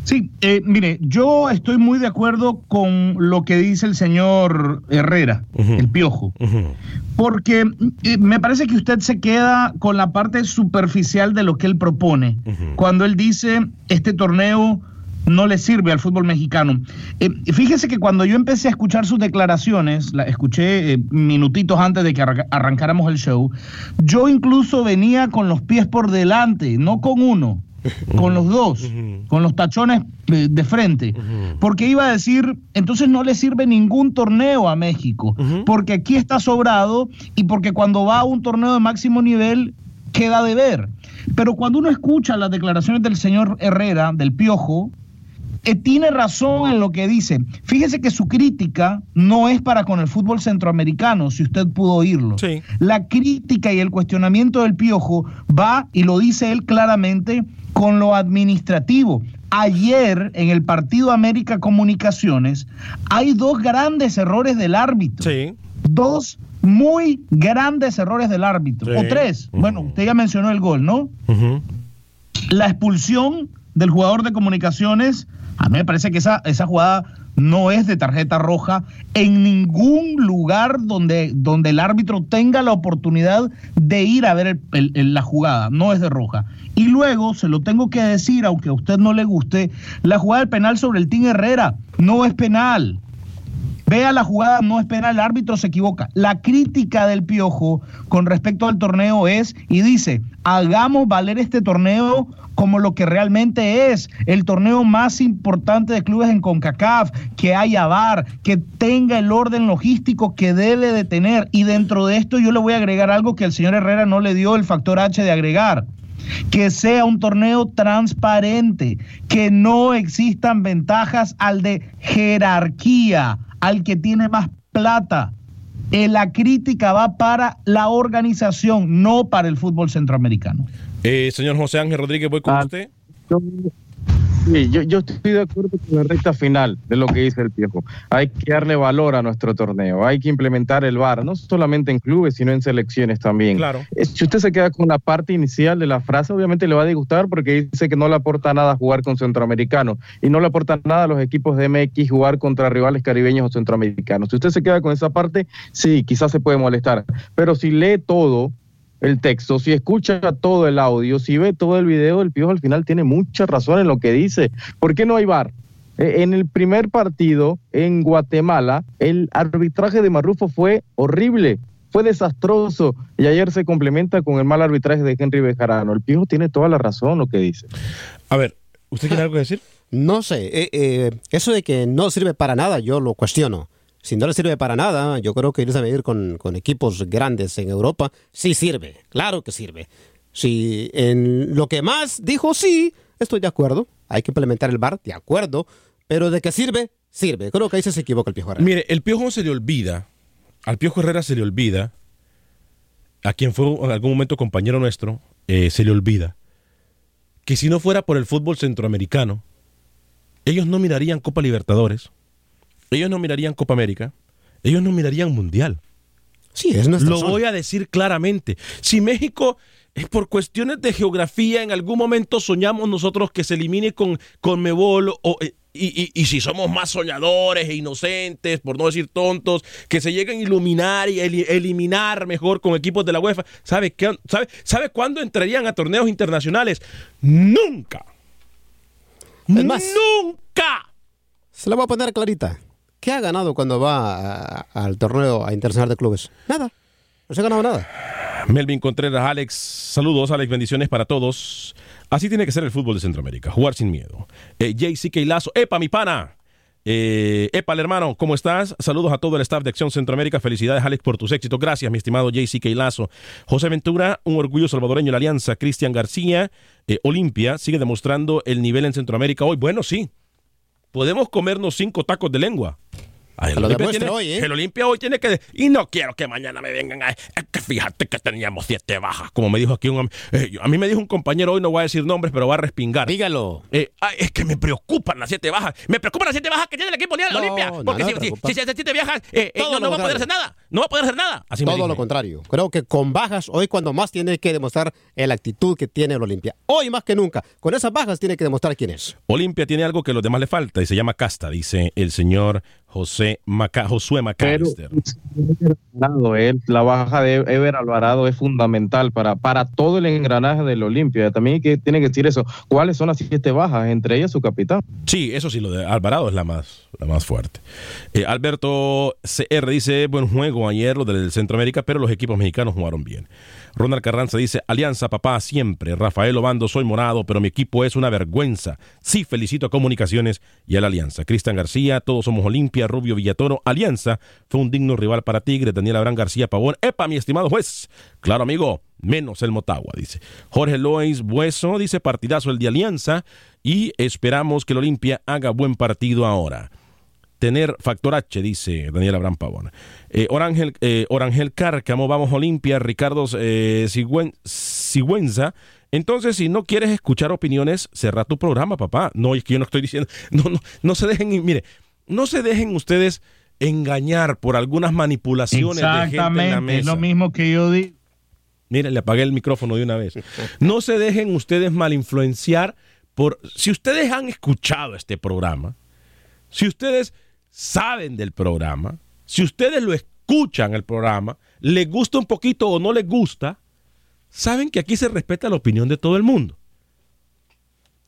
Sí, eh, mire, yo estoy muy de acuerdo con lo que dice el señor Herrera, el piojo, porque eh, me parece que usted se queda con la parte superficial de lo que él propone, cuando él dice, este torneo no le sirve al fútbol mexicano. Eh, fíjese que cuando yo empecé a escuchar sus declaraciones, la escuché eh, minutitos antes de que arrancáramos el show, yo incluso venía con los pies por delante, no con uno, con los dos, con los tachones de, frente, porque iba a decir, entonces no le sirve ningún torneo a México, porque aquí está sobrado y porque cuando va a un torneo de máximo nivel queda de ver. Pero cuando uno escucha las declaraciones del señor Herrera, del Piojo, eh, tiene razón en lo que dice. Fíjese que su crítica no es para con el fútbol centroamericano, si usted pudo oírlo. La crítica y el cuestionamiento del Piojo va, y lo dice él claramente, con lo administrativo. Ayer en el partido América Comunicaciones hay dos grandes errores del árbitro. Dos muy grandes errores del árbitro. O tres. Bueno, usted ya mencionó el gol, ¿no? La expulsión del jugador de comunicaciones a mí me parece que esa, esa jugada no es de tarjeta roja en ningún lugar donde, donde el árbitro tenga la oportunidad de ir a ver la jugada, no es de roja. Y luego, se lo tengo que decir, aunque a usted no le guste, la jugada del penal sobre el Team Herrera no es penal. Vea la jugada, no es penal, el árbitro se equivoca. La crítica del Piojo con respecto al torneo es, y dice, hagamos valer este torneo como lo que realmente es el torneo más importante de clubes en CONCACAF, que haya VAR, que tenga el orden logístico que debe de tener. Y dentro de esto yo le voy a agregar algo que el señor Herrera no le dio el factor H de agregar que sea un torneo transparente, que no existan ventajas al de jerarquía, al que tiene más plata. Eh, la crítica va para la organización, no para el fútbol centroamericano. Eh, señor José Ángel Rodríguez, voy con ah, usted. Sí, yo, estoy de acuerdo con la recta final de lo que dice el Piojo. Hay que darle valor a nuestro torneo, hay que implementar el VAR, no solamente en clubes, sino en selecciones también. Claro. Si usted se queda con la parte inicial de la frase, obviamente le va a disgustar porque dice que no le aporta nada jugar con centroamericanos y no le aporta nada a los equipos de MX jugar contra rivales caribeños o centroamericanos. Si usted se queda con esa parte, sí, quizás se puede molestar, pero si lee todo, el texto, si escucha todo el audio, si ve todo el video, el Piojo al final tiene mucha razón en lo que dice. ¿Por qué no hay VAR? Eh, en el primer partido en Guatemala, el arbitraje de Marrufo fue horrible, fue desastroso y ayer se complementa con el mal arbitraje de Henry Bejarano. El Piojo tiene toda la razón lo que dice. A ver, ¿usted tiene algo que decir? No sé, eh, eh, eso de que no sirve para nada, yo lo cuestiono si no le sirve para nada, yo creo que irse a medir con, con equipos grandes en Europa sí sirve, claro que sirve. Si en lo que más dijo sí, estoy de acuerdo, hay que implementar el VAR, de acuerdo, pero de qué sirve, sirve. Creo que ahí se equivoca el Piojo. Mire, el Piojo se le olvida, al Piojo Herrera se le olvida, a quien fue en algún momento compañero nuestro, eh, se le olvida, que si no fuera por el fútbol centroamericano, ellos no mirarían Copa Libertadores, ellos no mirarían Copa América, ellos no mirarían Mundial. Sí, es nuestra Lo voy a decir claramente. Si México es por cuestiones de geografía, en algún momento soñamos nosotros que se elimine con, con Mebol eh, y, si somos más soñadores e inocentes, por no decir tontos, que se lleguen a iluminar y eliminar mejor con equipos de la UEFA, ¿sabe, qué, sabe, ¿sabe cuándo entrarían a torneos internacionales? Nunca. Nunca. Se la voy a poner clarita. ¿Qué ha ganado cuando va al torneo internacional de clubes? Nada. No se ha ganado nada. Melvin Contreras, Alex, saludos, Alex, bendiciones para todos. Así tiene que ser el fútbol de Centroamérica, jugar sin miedo. Eh, JC Lazo, ¡epa, mi pana! Eh, epa, hermano, ¿cómo estás? Saludos a todo el staff de Acción Centroamérica. Felicidades, Alex, por tus éxitos. Gracias, mi estimado JC Lazo. José Ventura, un orgullo salvadoreño en la Alianza. Cristian García, eh, Olimpia, sigue demostrando el nivel en Centroamérica hoy. Bueno, sí, podemos comernos cinco tacos de lengua. el, Olimpia hoy, ¿eh? el Olimpia hoy tiene que... Y no quiero que mañana me vengan a... Es que fíjate que teníamos siete bajas, como me dijo aquí un... Eh, a mí me dijo un compañero hoy, no voy a decir nombres, pero va a respingar. Dígalo. Eh, es que me preocupan las siete bajas. Me preocupan las siete bajas que tiene el equipo de Olimpia. Porque si, si, si, siete bajas, no, no va a poder hacer nada. No va a poder hacer nada. Así Todo lo contrario. Creo que con bajas, hoy cuando más tiene que demostrar la actitud que tiene el Olimpia. Hoy más que nunca. Con esas bajas tiene que demostrar quién es. Olimpia tiene algo que a los demás le falta y se llama casta, dice el señor José Maca, Josué McAllister. la baja de Ever Alvarado es fundamental para, para todo el engranaje del Olimpia. También que, tiene que decir eso. ¿Cuáles son las siete bajas? Entre ellas su capitán. Sí, eso sí, lo de Alvarado es la más, la más fuerte. Eh, Alberto CR dice, buen juego ayer lo del Centroamérica, pero los equipos mexicanos jugaron bien. Ronald Carranza dice, Alianza, papá, siempre. Rafael Obando, soy morado, pero mi equipo es una vergüenza. Sí, felicito a Comunicaciones y a la Alianza. Cristian García, todos somos Olimpia, Rubio Villatoro, Alianza. Fue un digno rival para Tigre, Daniel Abraham García Pavón. Epa, mi estimado juez. Claro, amigo, menos el Motagua, dice. Jorge Lois Bueso dice, partidazo el de Alianza y esperamos que el Olimpia haga buen partido ahora tener factor H, dice Daniel Abraham Pavón. Eh, Orangel, eh, Orangel Cárcamo, vamos Olimpia, Ricardo eh, Sigüenza. Entonces, si no quieres escuchar opiniones, cerra tu programa, papá. No, es que yo no estoy diciendo, no, no, no se dejen, mire, no se dejen ustedes engañar por algunas manipulaciones de gente en la mesa. es lo mismo que yo digo. Mire, le apagué el micrófono de una vez. No se dejen ustedes mal influenciar por... Si ustedes han escuchado este programa, si ustedes saben del programa, si ustedes lo escuchan el programa, les gusta un poquito o no les gusta, saben que aquí se respeta la opinión de todo el mundo.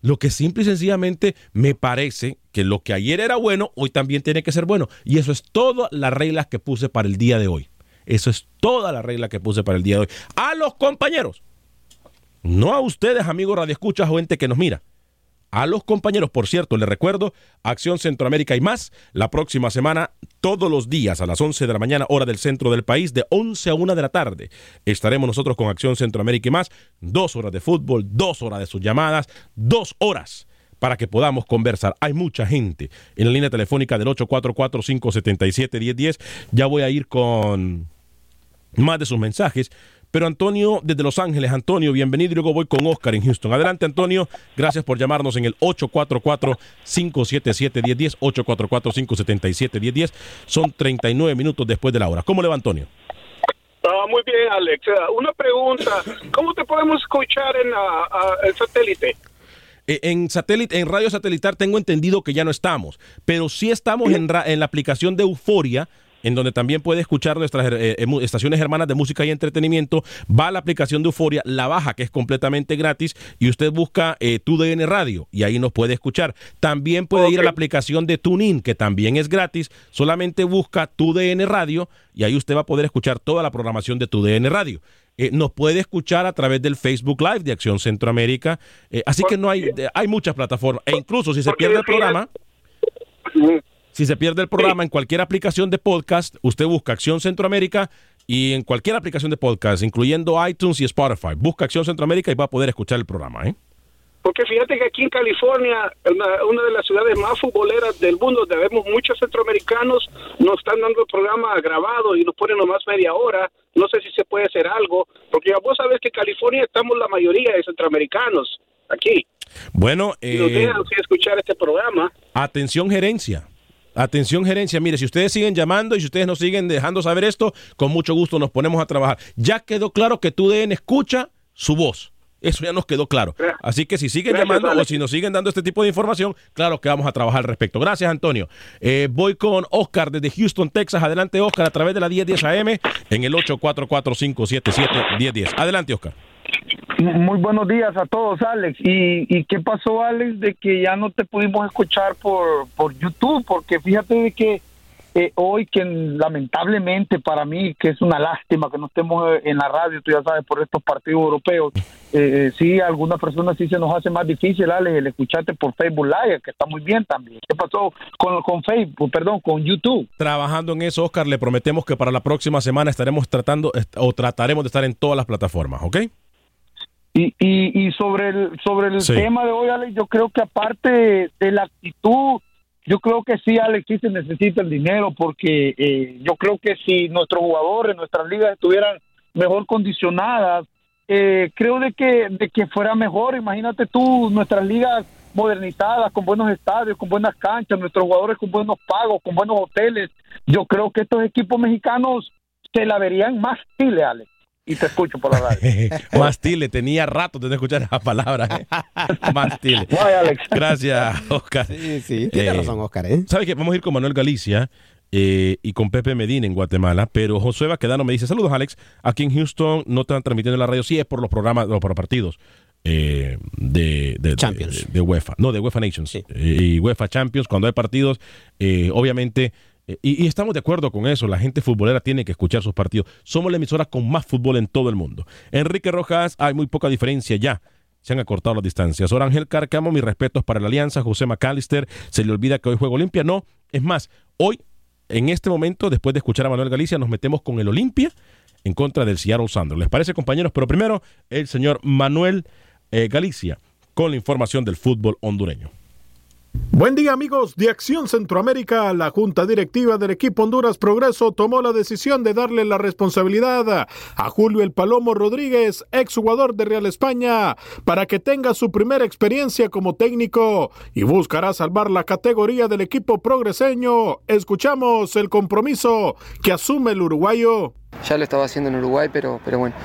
Lo que simple y sencillamente me parece que lo que ayer era bueno, hoy también tiene que ser bueno. Y eso es todas las reglas que puse para el día de hoy. Eso es toda la regla que puse para el día de hoy. A los compañeros. No a ustedes, amigos radioescuchas o gente que nos mira a los compañeros. Por cierto, les recuerdo, Acción Centroamérica y más, la próxima semana, todos los días a las 11 de la mañana, hora del centro del país, de 11 a 1 de la tarde. Estaremos nosotros con Acción Centroamérica y más, dos horas de fútbol, dos horas de sus llamadas, dos horas para que podamos conversar. Hay mucha gente en la línea telefónica del 844-577-1010. Ya voy a ir con más de sus mensajes. Pero Antonio, desde Los Ángeles, Antonio, bienvenido y luego voy con Oscar en Houston. Adelante, Antonio. Gracias por llamarnos en el 844-577-1010, 844-577-1010. Son 39 minutos después de la hora. ¿Cómo le va, Antonio? Ah, muy bien, Alex. Ah, una pregunta. ¿Cómo te podemos escuchar en el satélite? Eh, en satélite, en radio satelital tengo entendido que ya no estamos, pero sí estamos en, en la aplicación de Euforia en donde también puede escuchar nuestras eh, eh, estaciones hermanas de música y entretenimiento. Va a la aplicación de Euforia, la baja, que es completamente gratis, y usted busca eh, TUDN Radio y ahí nos puede escuchar. También puede ir a la aplicación de TuneIn, que también es gratis. Solamente busca TUDN Radio y ahí usted va a poder escuchar toda la programación de TUDN Radio. nos puede escuchar a través del Facebook Live de Acción Centroamérica. así que no hay, hay muchas plataformas. E incluso si se pierde el programa, si se pierde el programa en cualquier aplicación de podcast, usted busca Acción Centroamérica y en cualquier aplicación de podcast, incluyendo iTunes y Spotify, busca Acción Centroamérica y va a poder escuchar el programa. ¿eh? Porque fíjate que aquí en California, una, de las ciudades más futboleras del mundo, donde vemos muchos centroamericanos, nos están dando el programa grabado y nos ponen nomás media hora. No sé si se puede hacer algo, porque vos sabés que en California estamos la mayoría de centroamericanos aquí. Bueno, y nos dejan eh, escuchar este programa. Atención gerencia. Atención gerencia, mire, si ustedes siguen llamando y si ustedes nos siguen dejando saber esto, con mucho gusto nos ponemos a trabajar. Ya quedó claro que TUDN escucha su voz. Eso ya nos quedó claro. Así que si siguen llamando o si nos siguen dando este tipo de información, claro que vamos a trabajar al respecto. Gracias, Antonio. Eh, voy con Oscar desde Houston, Texas. Adelante, Oscar, a través de la 1010 AM en el 844-577-1010. Adelante, Oscar. Muy buenos días a todos, Alex. ¿Y, qué pasó, Alex, de que ya no te pudimos escuchar por, por YouTube? Porque fíjate de que eh, hoy, que lamentablemente para mí, que es una lástima que no estemos eh, en la radio, tú ya sabes, por estos partidos europeos, eh, sí, a algunas personas sí se nos hace más difícil, Alex, el escucharte por Facebook Live, que está muy bien también. ¿Qué pasó con, con Facebook, perdón, con YouTube? Trabajando en eso, Oscar, le prometemos que para la próxima semana estaremos tratando o trataremos de estar en todas las plataformas, ¿ok? Y, y, sobre el, sobre el tema de hoy, Alex, yo creo que aparte de la actitud, yo creo que sí, Alex, sí se necesita el dinero, porque eh, yo creo que si nuestros jugadores, nuestras ligas estuvieran mejor condicionadas, eh, creo de que, de que fuera mejor. Imagínate tú, nuestras ligas modernizadas, con buenos estadios, con buenas canchas, nuestros jugadores con buenos pagos, con buenos hoteles. Yo creo que estos equipos mexicanos se la verían más chile, Alex. Y te escucho por la radio. más tile, tenía rato de no escuchar esa palabra. ¿eh? Más tile. Alex. Gracias, Oscar. Sí, sí, tiene razón, Oscar. ¿eh? ¿Sabes qué? Vamos a ir con Manuel Galicia. Eh, y con Pepe Medina en Guatemala, pero Josué Baquedano me dice, saludos Alex, aquí en Houston no están transmitiendo en la radio, sí es por los programas, no, por los partidos, eh, de, de, Champions. De, de, UEFA, no, de UEFA Nations sí. eh, y UEFA Champions, cuando hay partidos, eh, obviamente, y, y, estamos de acuerdo con eso, la gente futbolera tiene que escuchar sus partidos. Somos la emisora con más fútbol en todo el mundo. Enrique Rojas, hay muy poca diferencia ya. Se han acortado las distancias. Orangel Carcamo, mis respetos para la Alianza. José McAllister, se le olvida que hoy juega Olimpia. No, es más, hoy, en este momento, después de escuchar a Manuel Galicia, nos metemos con el Olimpia en contra del Seattle Sanders. ¿Les parece, compañeros? Pero primero, el señor Manuel eh, Galicia con la información del fútbol hondureño. Buen día amigos de Acción Centroamérica. La Junta Directiva del equipo Honduras Progreso tomó la decisión de darle la responsabilidad a Julio El Palomo Rodríguez, exjugador de Real España, para que tenga su primera experiencia como técnico y buscará salvar la categoría del equipo progreseño. Escuchamos el compromiso que asume el uruguayo. Ya lo estaba haciendo en Uruguay, pero, pero bueno,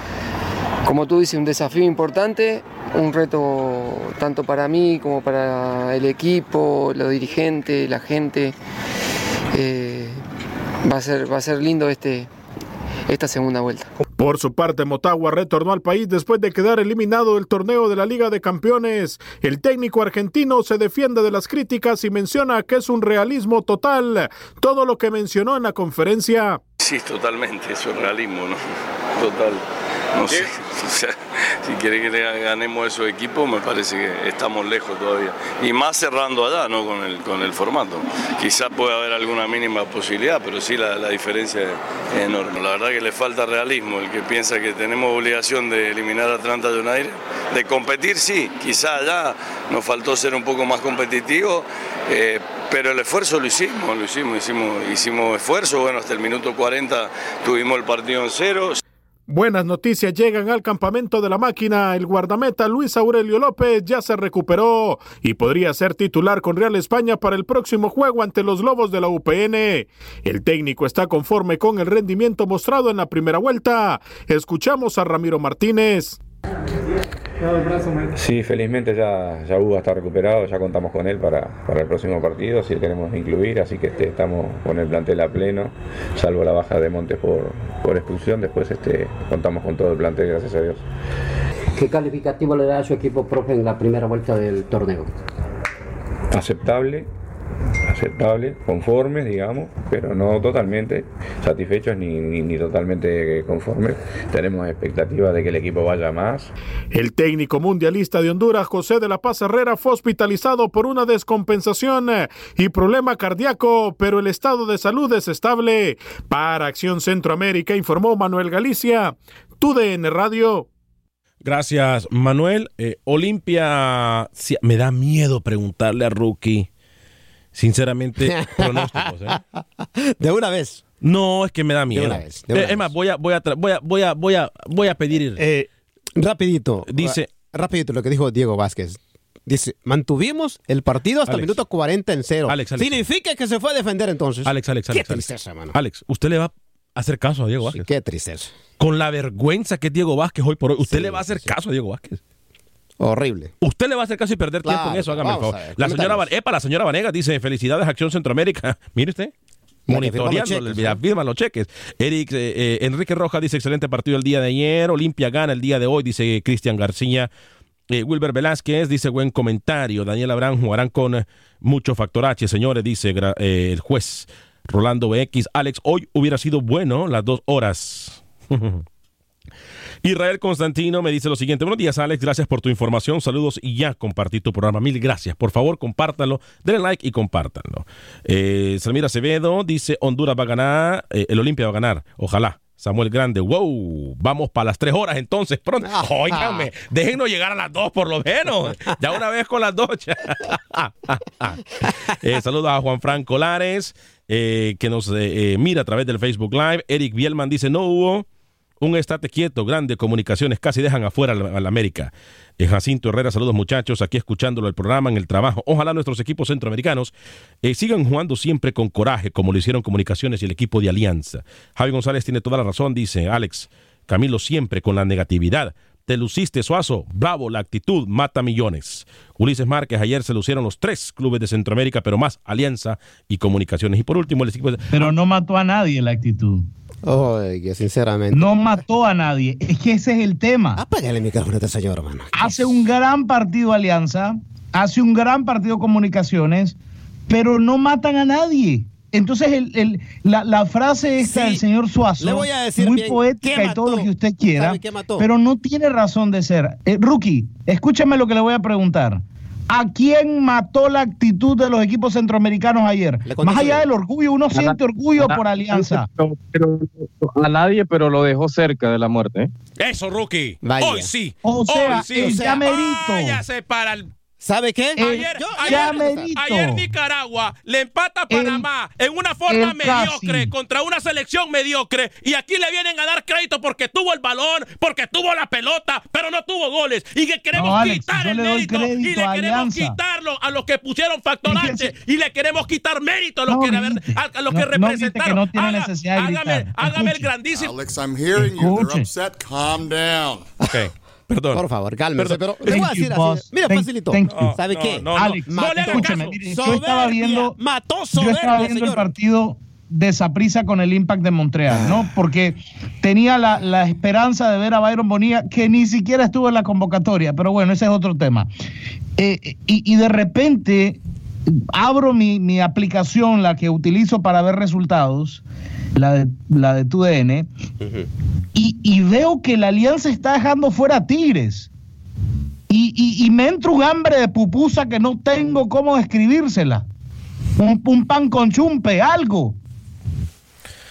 como tú dices, un desafío importante, un reto tanto para mí como para el equipo, los dirigentes, la gente. Eh, va, a ser, va a ser lindo este, esta segunda vuelta. Por su parte, Motagua retornó al país después de quedar eliminado del torneo de la Liga de Campeones. El técnico argentino se defiende de las críticas y menciona que es un realismo total todo lo que mencionó en la conferencia. Sí, totalmente, es un realismo, ¿no? Total. No sé, o sea, si quiere que ganemos esos equipos, me parece que estamos lejos todavía. Y más cerrando allá, ¿no? Con el, con el formato. Quizás pueda haber alguna mínima posibilidad, pero sí la, la diferencia es enorme. La verdad que le falta realismo. El que piensa que tenemos obligación de eliminar a Atlanta United, de competir, sí. Quizás allá nos faltó ser un poco más competitivos, eh, pero el esfuerzo lo hicimos, lo hicimos, hicimos, hicimos esfuerzo. Bueno, hasta el minuto 40 tuvimos el partido en cero. Buenas noticias llegan al campamento de la máquina. El guardameta Luis Aurelio López ya se recuperó y podría ser titular con Real España para el próximo juego ante los Lobos de la UPN. El técnico está conforme con el rendimiento mostrado en la primera vuelta. Escuchamos a Ramiro Martínez. Sí, felizmente ya, ya Hugo está recuperado, ya contamos con él para, para el próximo partido, que queremos incluir, así que este, estamos con el plantel a pleno, salvo la baja de Montes por, por expulsión, después este, contamos con todo el plantel, gracias a Dios. ¿Qué calificativo le da a su equipo profe en la primera vuelta del torneo? Aceptable, aceptable, conformes, digamos, pero no totalmente satisfechos ni, ni, ni, totalmente conformes. Tenemos expectativas de que el equipo vaya más. El técnico mundialista de Honduras, José de la Paz Herrera, fue hospitalizado por una descompensación y problema cardíaco, pero el estado de salud es estable. Para Acción Centroamérica, informó Manuel Galicia, TUDN Radio. Gracias, Manuel. Eh, Olimpia, me da miedo preguntarle a Rookie sinceramente, pronósticos. ¿eh? De una vez. No, es que me da miedo. De una vez. De una es vez. más, voy a, voy a, voy a, voy a, voy a, voy a pedir. Eh, rapidito. Dice. Rapidito lo que dijo Diego Vázquez. Dice, mantuvimos el partido hasta el minuto 40 en cero. Alex, Alex. Significa que se fue a defender entonces. Alex, Alex, Qué Alex. tristeza, Alex. mano. Alex, usted le va a hacer caso a Diego Vázquez. Sí, qué tristeza. Con la vergüenza que es Diego Vázquez hoy por hoy, usted Sí, le va a hacer sí. caso a Diego Vázquez. Horrible. Usted le va a hacer caso y perder tiempo en eso, hágame el favor. ver, La señora, Epa, la señora Vanegas dice, felicidades Acción Centroamérica. Mire usted. Firma los Monitoreando, cheques, la ¿eh? firma los cheques. Eric, eh, eh, Enrique Rojas dice, excelente partido el día de ayer. Olimpia gana el día de hoy, dice Cristian García. Eh, Wilber Velázquez dice, buen comentario. Daniel Abraham jugarán con mucho factor H, señores, dice eh, el juez Rolando BX. Alex, hoy hubiera sido bueno las dos horas. Israel Constantino me dice lo siguiente. Buenos días, Alex. Gracias por tu información. Saludos y ya compartí tu programa. Mil gracias. Por favor, compártanlo. Denle like y compártanlo. Eh, Salmira Acevedo dice: Honduras va a ganar. eh, el Olimpia va a ganar. Ojalá. Samuel Grande, wow, vamos para las tres horas entonces, pronto. Óigame, déjenos llegar a las dos por lo menos. Ya una vez con las dos. Eh, saludos a Juan Franco Lares, eh, que nos eh, mira a través del Facebook Live. Eric Bielman dice: No hubo un estate quieto, grande, comunicaciones, casi dejan afuera a la América. Eh, Jacinto Herrera, saludos muchachos, aquí escuchándolo el programa, en el trabajo. Ojalá nuestros equipos centroamericanos eh, sigan jugando siempre con coraje, como lo hicieron Comunicaciones y el equipo de Alianza. Javi González tiene toda la razón, dice Alex. Camilo siempre con la negatividad. Te luciste, Suazo. Bravo, la actitud mata millones. Ulises Márquez, ayer se lucieron los tres clubes de Centroamérica, pero más Alianza y Comunicaciones. Y por último, el equipo... Pero no mató a nadie la actitud. Sinceramente. No mató a nadie. Es que ese es el tema. Apágale el micrófono a este señor, hermano. Hace un gran partido Alianza, hace un gran partido Comunicaciones, pero no matan a nadie. Entonces, el, la, frase esta del señor Suazo, le voy a decir muy poética y todo lo que usted quiera, pero no tiene razón de ser. Eh, rookie, escúchame lo que le voy a preguntar. ¿A quién mató la actitud de los equipos centroamericanos ayer? Más allá del orgullo, uno siente orgullo por Alianza. a nadie, pero lo dejó cerca de la muerte. ¿eh? Eso, rookie. Hoy sí. O sea, Hoy sí. el llamerito. para el ¿Sabe qué? Ayer, ayer, Nicaragua le empata a Panamá en una forma mediocre contra una selección mediocre y aquí le vienen a dar crédito porque tuvo el balón, porque tuvo la pelota, pero no tuvo goles y que queremos quitar el mérito y le queremos quitarlo a los que pusieron factor H y le queremos quitar mérito a los que, a, los que representaron. No necesidad de hágame, hágame el grandísimo. Alex, I'm hearing you. They're upset. Calm down. Okay. Perdón. Por favor, cálmese. Pero le voy a decir así. Mira, facilito. ¿Sabe qué? Alex, escúchame. yo estaba viendo, mató yo estaba viendo el partido de Saprisa con el Impact de Montreal, ¿no? Porque tenía la, la, esperanza de ver a Byron Bonilla, que ni siquiera estuvo en la convocatoria, pero bueno, ese es otro tema. Eh, y, y, de repente abro mi, mi, aplicación, la que utilizo para ver resultados, la de, la de TUDN, y, veo que la alianza está dejando fuera a Tigres. Y, me entra un hambre de pupusa que no tengo cómo describírsela. Un, pan con chumpe, algo.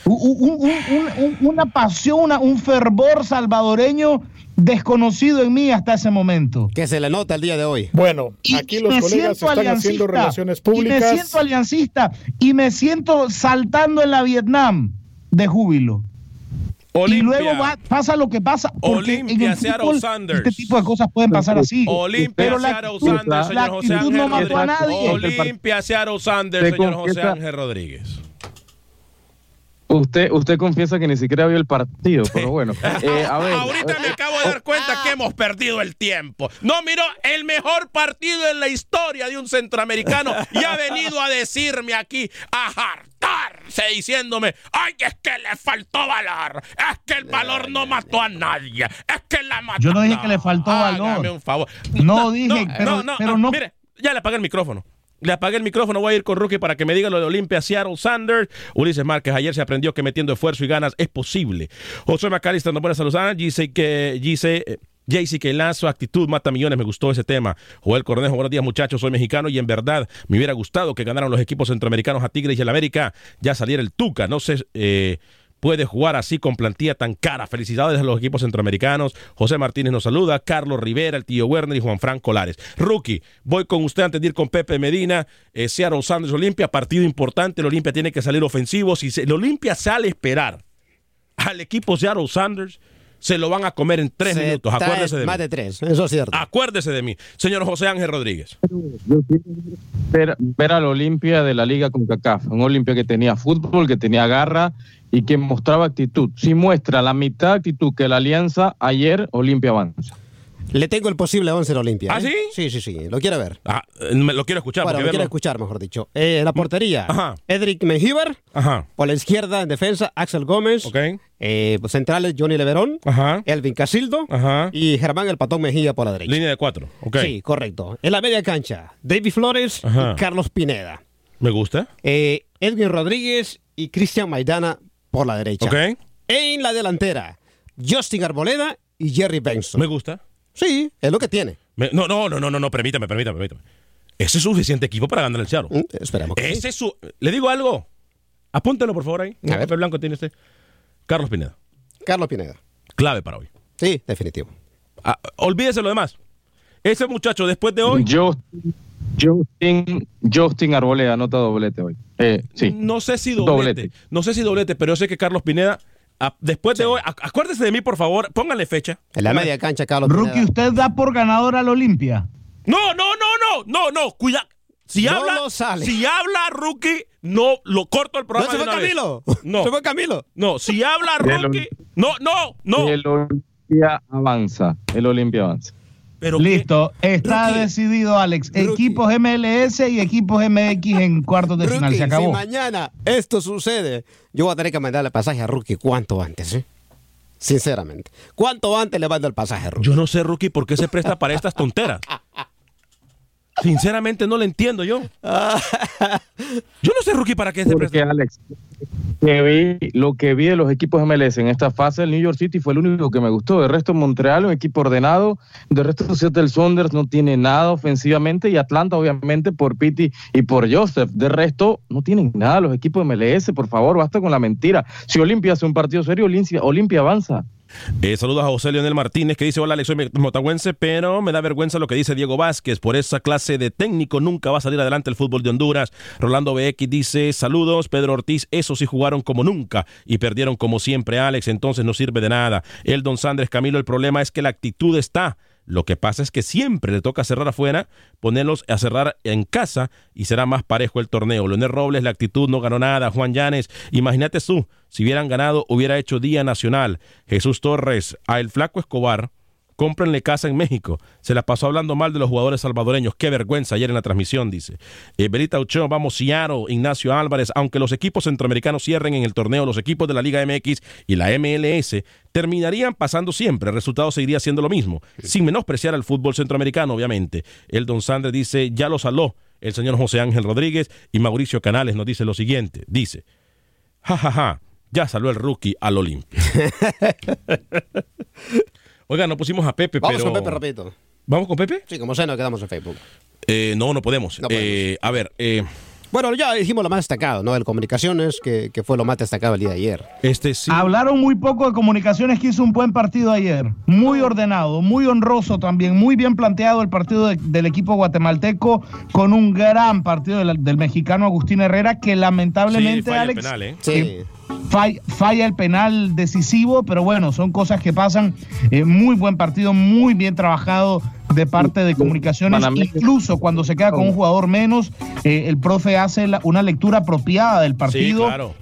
una pasión, un fervor salvadoreño desconocido en mí hasta ese momento. Que se le nota el día de hoy. Bueno, aquí los colegas están haciendo relaciones públicas. Y me siento aliancista y me siento saltando en la Vietnam de júbilo. Y luego pasa lo que pasa. Olimpia, Seattle Sanders. Este tipo de cosas pueden pasar así. Olimpia, Seattle Sanders, señor José Ángel no mató a nadie. Olimpia, Seattle Sanders, señor José Ángel Rodríguez. Usted, usted confiesa que ni siquiera vio el partido, pero bueno. Eh, Ahorita me acabo de dar cuenta que hemos perdido el tiempo. No miró el mejor partido en la historia de un centroamericano y ha venido a decirme aquí, a hartarse, diciéndome, ay, es que le faltó valor, es que el valor no mató a nadie, es que la mató. Yo no dije que le faltó valor. un favor. No, dije, pero, no, pero no. Mire, ya le apagué el micrófono. Le apagué el micrófono, voy a ir con Rookie para que me diga lo de Olimpia, Seattle Sanders. Ulises Márquez ayer se aprendió que metiendo esfuerzo y ganas es posible. José Macalister, no buenas saludos. Dice que, dice, eh, JC que Lazo, actitud mata millones, me gustó ese tema. Joel Cornejo, buenos días muchachos, soy mexicano y en verdad me hubiera gustado que ganaran los equipos centroamericanos a Tigres y el América, ya saliera el Tuca, no sé, eh, puede jugar así con plantilla tan cara. Felicidades a los equipos centroamericanos. José Martínez nos saluda, Carlos Rivera, el tío Werner y Juan Franco Lares. Rookie, voy con usted antes de con Pepe Medina, eh, Seattle Sanders Olimpia, partido importante, el Olimpia tiene que salir ofensivo. Si el Olimpia sale a esperar al equipo Seattle Sanders, se lo van a comer en tres minutos. Acuérdese de más de tres, eso es cierto. Acuérdese de mí. Señor José Ángel Rodríguez. Ver, ver al Olimpia de la Liga con CACAF, un Olimpia que tenía fútbol, que tenía garra y que mostraba actitud. Si muestra la mitad de actitud que la Alianza, ayer Olimpia avanza. Le tengo el posible 11 de Olimpia. ¿Ah, ¿eh? sí? Sí, sí, sí. Lo quiere ver. Ah, lo quiero escuchar. Bueno, lo quiero escuchar, mejor dicho. Eh, la portería. Ajá. Edric Mengíbar. Ajá. Por la izquierda, en defensa, Axel Gómez. Ok. Eh, centrales, Johnny Leverón. Ajá. Elvin Casildo. Ajá. Y Germán El Patón Mejía por la derecha. Línea de cuatro. Ok. Sí, correcto. En la media cancha, David Flores y Carlos Pineda. Me gusta. Eh, Edwin Rodríguez y Cristian Maidana por la derecha. Ok. En la delantera, Justin Arboleda y Jerry Benson. Me gusta. Sí, es lo que tiene. no, no, no, no, no, no, permítame, permítame, permítame. Ese es suficiente equipo para ganar el Seattle. Mm, esperamos que Ese es su... Le digo algo. Apúntelo, por favor, ahí. A ver. blanco tiene este. Carlos Pineda. Carlos Pineda. Clave para hoy. Sí, definitivo. Ah, olvídese lo demás. Ese muchacho, después de hoy... Yo... Justin, Justin Arboleda anota doblete hoy. Eh, sí. No sé si doblete, No sé si doblete, pero yo sé que Carlos Pineda después de hoy, acuérdese de mí, por favor, póngale fecha. En la media cancha, Carlos. Rookie, ¿usted da por ganador al Olimpia? No, no, no, no, no, no, cuida. Si habla, si habla Rookie, no lo corto el programa. No, se fue Camilo. No. Se fue Camilo. No, si habla Rookie, no, no, no. El Olimpia avanza. El Olimpia avanza. Listo, está decidido, Alex. Equipos MLS y equipos MX en cuartos de final. Se acabó. Si mañana esto sucede, yo voy a tener que mandarle pasaje a Rookie cuanto antes, ¿eh? Sinceramente. ¿Cuánto antes le mando el pasaje a Rookie? Yo no sé, Rookie, por qué se presta para estas tonteras. Sinceramente no lo entiendo yo. yo no sé, Rookie, para qué se Porque, Alex, vi, lo que vi de los equipos MLS en esta fase, el New York City fue el único que me gustó. De resto, Montreal, un equipo ordenado. De resto, Seattle Saunders no tiene nada ofensivamente. Y Atlanta, obviamente, por Pitti y por Joseph. De resto, no tienen nada los equipos MLS. Por favor, basta con la mentira. Si Olimpia hace un partido serio, Olimpia avanza. Eh, saludos a José Leonel Martínez que dice, hola Alex, soy motagüense, pero me da vergüenza lo que dice Diego Vázquez. Por esa clase de técnico nunca va a salir adelante el fútbol de Honduras. Rolando BX dice, saludos. Pedro Ortiz, esos sí jugaron como nunca y perdieron como siempre Alex, entonces no sirve de nada. El Don Sandres Camilo, el problema es que la actitud está. Lo que pasa es que siempre le toca cerrar afuera, ponerlos a cerrar en casa y será más parejo el torneo. Leonel Robles, la actitud no ganó nada. Juan Llanes, imagínate tú, si hubieran ganado, hubiera hecho Día Nacional. Jesús Torres, a El Flaco Escobar, cómprenle casa en México. Se la pasó hablando mal de los jugadores salvadoreños. Qué vergüenza ayer en la transmisión, dice. Eh, Berita Ochoa, vamos, Ciaro, Ignacio Álvarez. Aunque los equipos centroamericanos cierren en el torneo, los equipos de la Liga MX y la MLS terminarían pasando siempre. El resultado seguiría siendo lo mismo, sin menospreciar al fútbol centroamericano, obviamente. El Don Sandre dice, ya lo saló el señor José Ángel Rodríguez y Mauricio Canales nos dice lo siguiente. Dice, jajaja, ja, ja, ya saló el rookie al Olimpia. Oiga, no pusimos a Pepe, Vamos pero... con Pepe rapidito. ¿Vamos con Pepe? Sí, como sea, nos quedamos en Facebook. Eh, no, no podemos. Eh, a ver, eh, bueno, ya dijimos lo más destacado, ¿no? El comunicaciones, que, que, fue lo más destacado el día de ayer. Este sí. Hablaron muy poco de comunicaciones, que hizo un buen partido ayer. Muy ordenado, muy honroso también, muy bien planteado el partido del equipo guatemalteco, con un gran partido del, del mexicano Agustín Herrera, que lamentablemente, sí, falla Alex. El penal, ¿eh? Sí. Falla, falla, el penal decisivo, pero bueno, son cosas que pasan. Eh, muy buen partido, muy bien trabajado de parte de comunicaciones. Incluso cuando se queda con un jugador menos, eh, el profe hace la, una lectura apropiada del partido. Sí, claro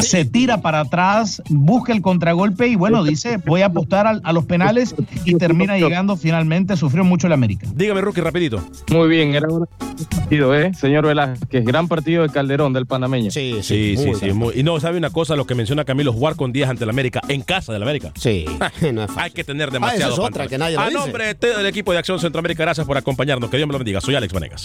se tira para atrás, busca el contragolpe y bueno, dice, voy a apostar a, a los penales y termina llegando finalmente, sufrió mucho el América. Dígame, Rookie, rapidito. Muy bien, era un partido, ¿eh? Señor Velázquez, gran partido de Calderón, del panameño. Sí, Sí, sí, muy sí. muy- y no, ¿sabe una cosa? Lo que menciona Camilo, jugar con 10 ante el América, en casa del América. Sí, no es fácil. Hay que tener Ah, demasiado esa es otra que nadie lo A dice. nombre de- del equipo de Acción Centroamérica, gracias por acompañarnos. Que Dios me lo bendiga. Soy Alex Vanegas.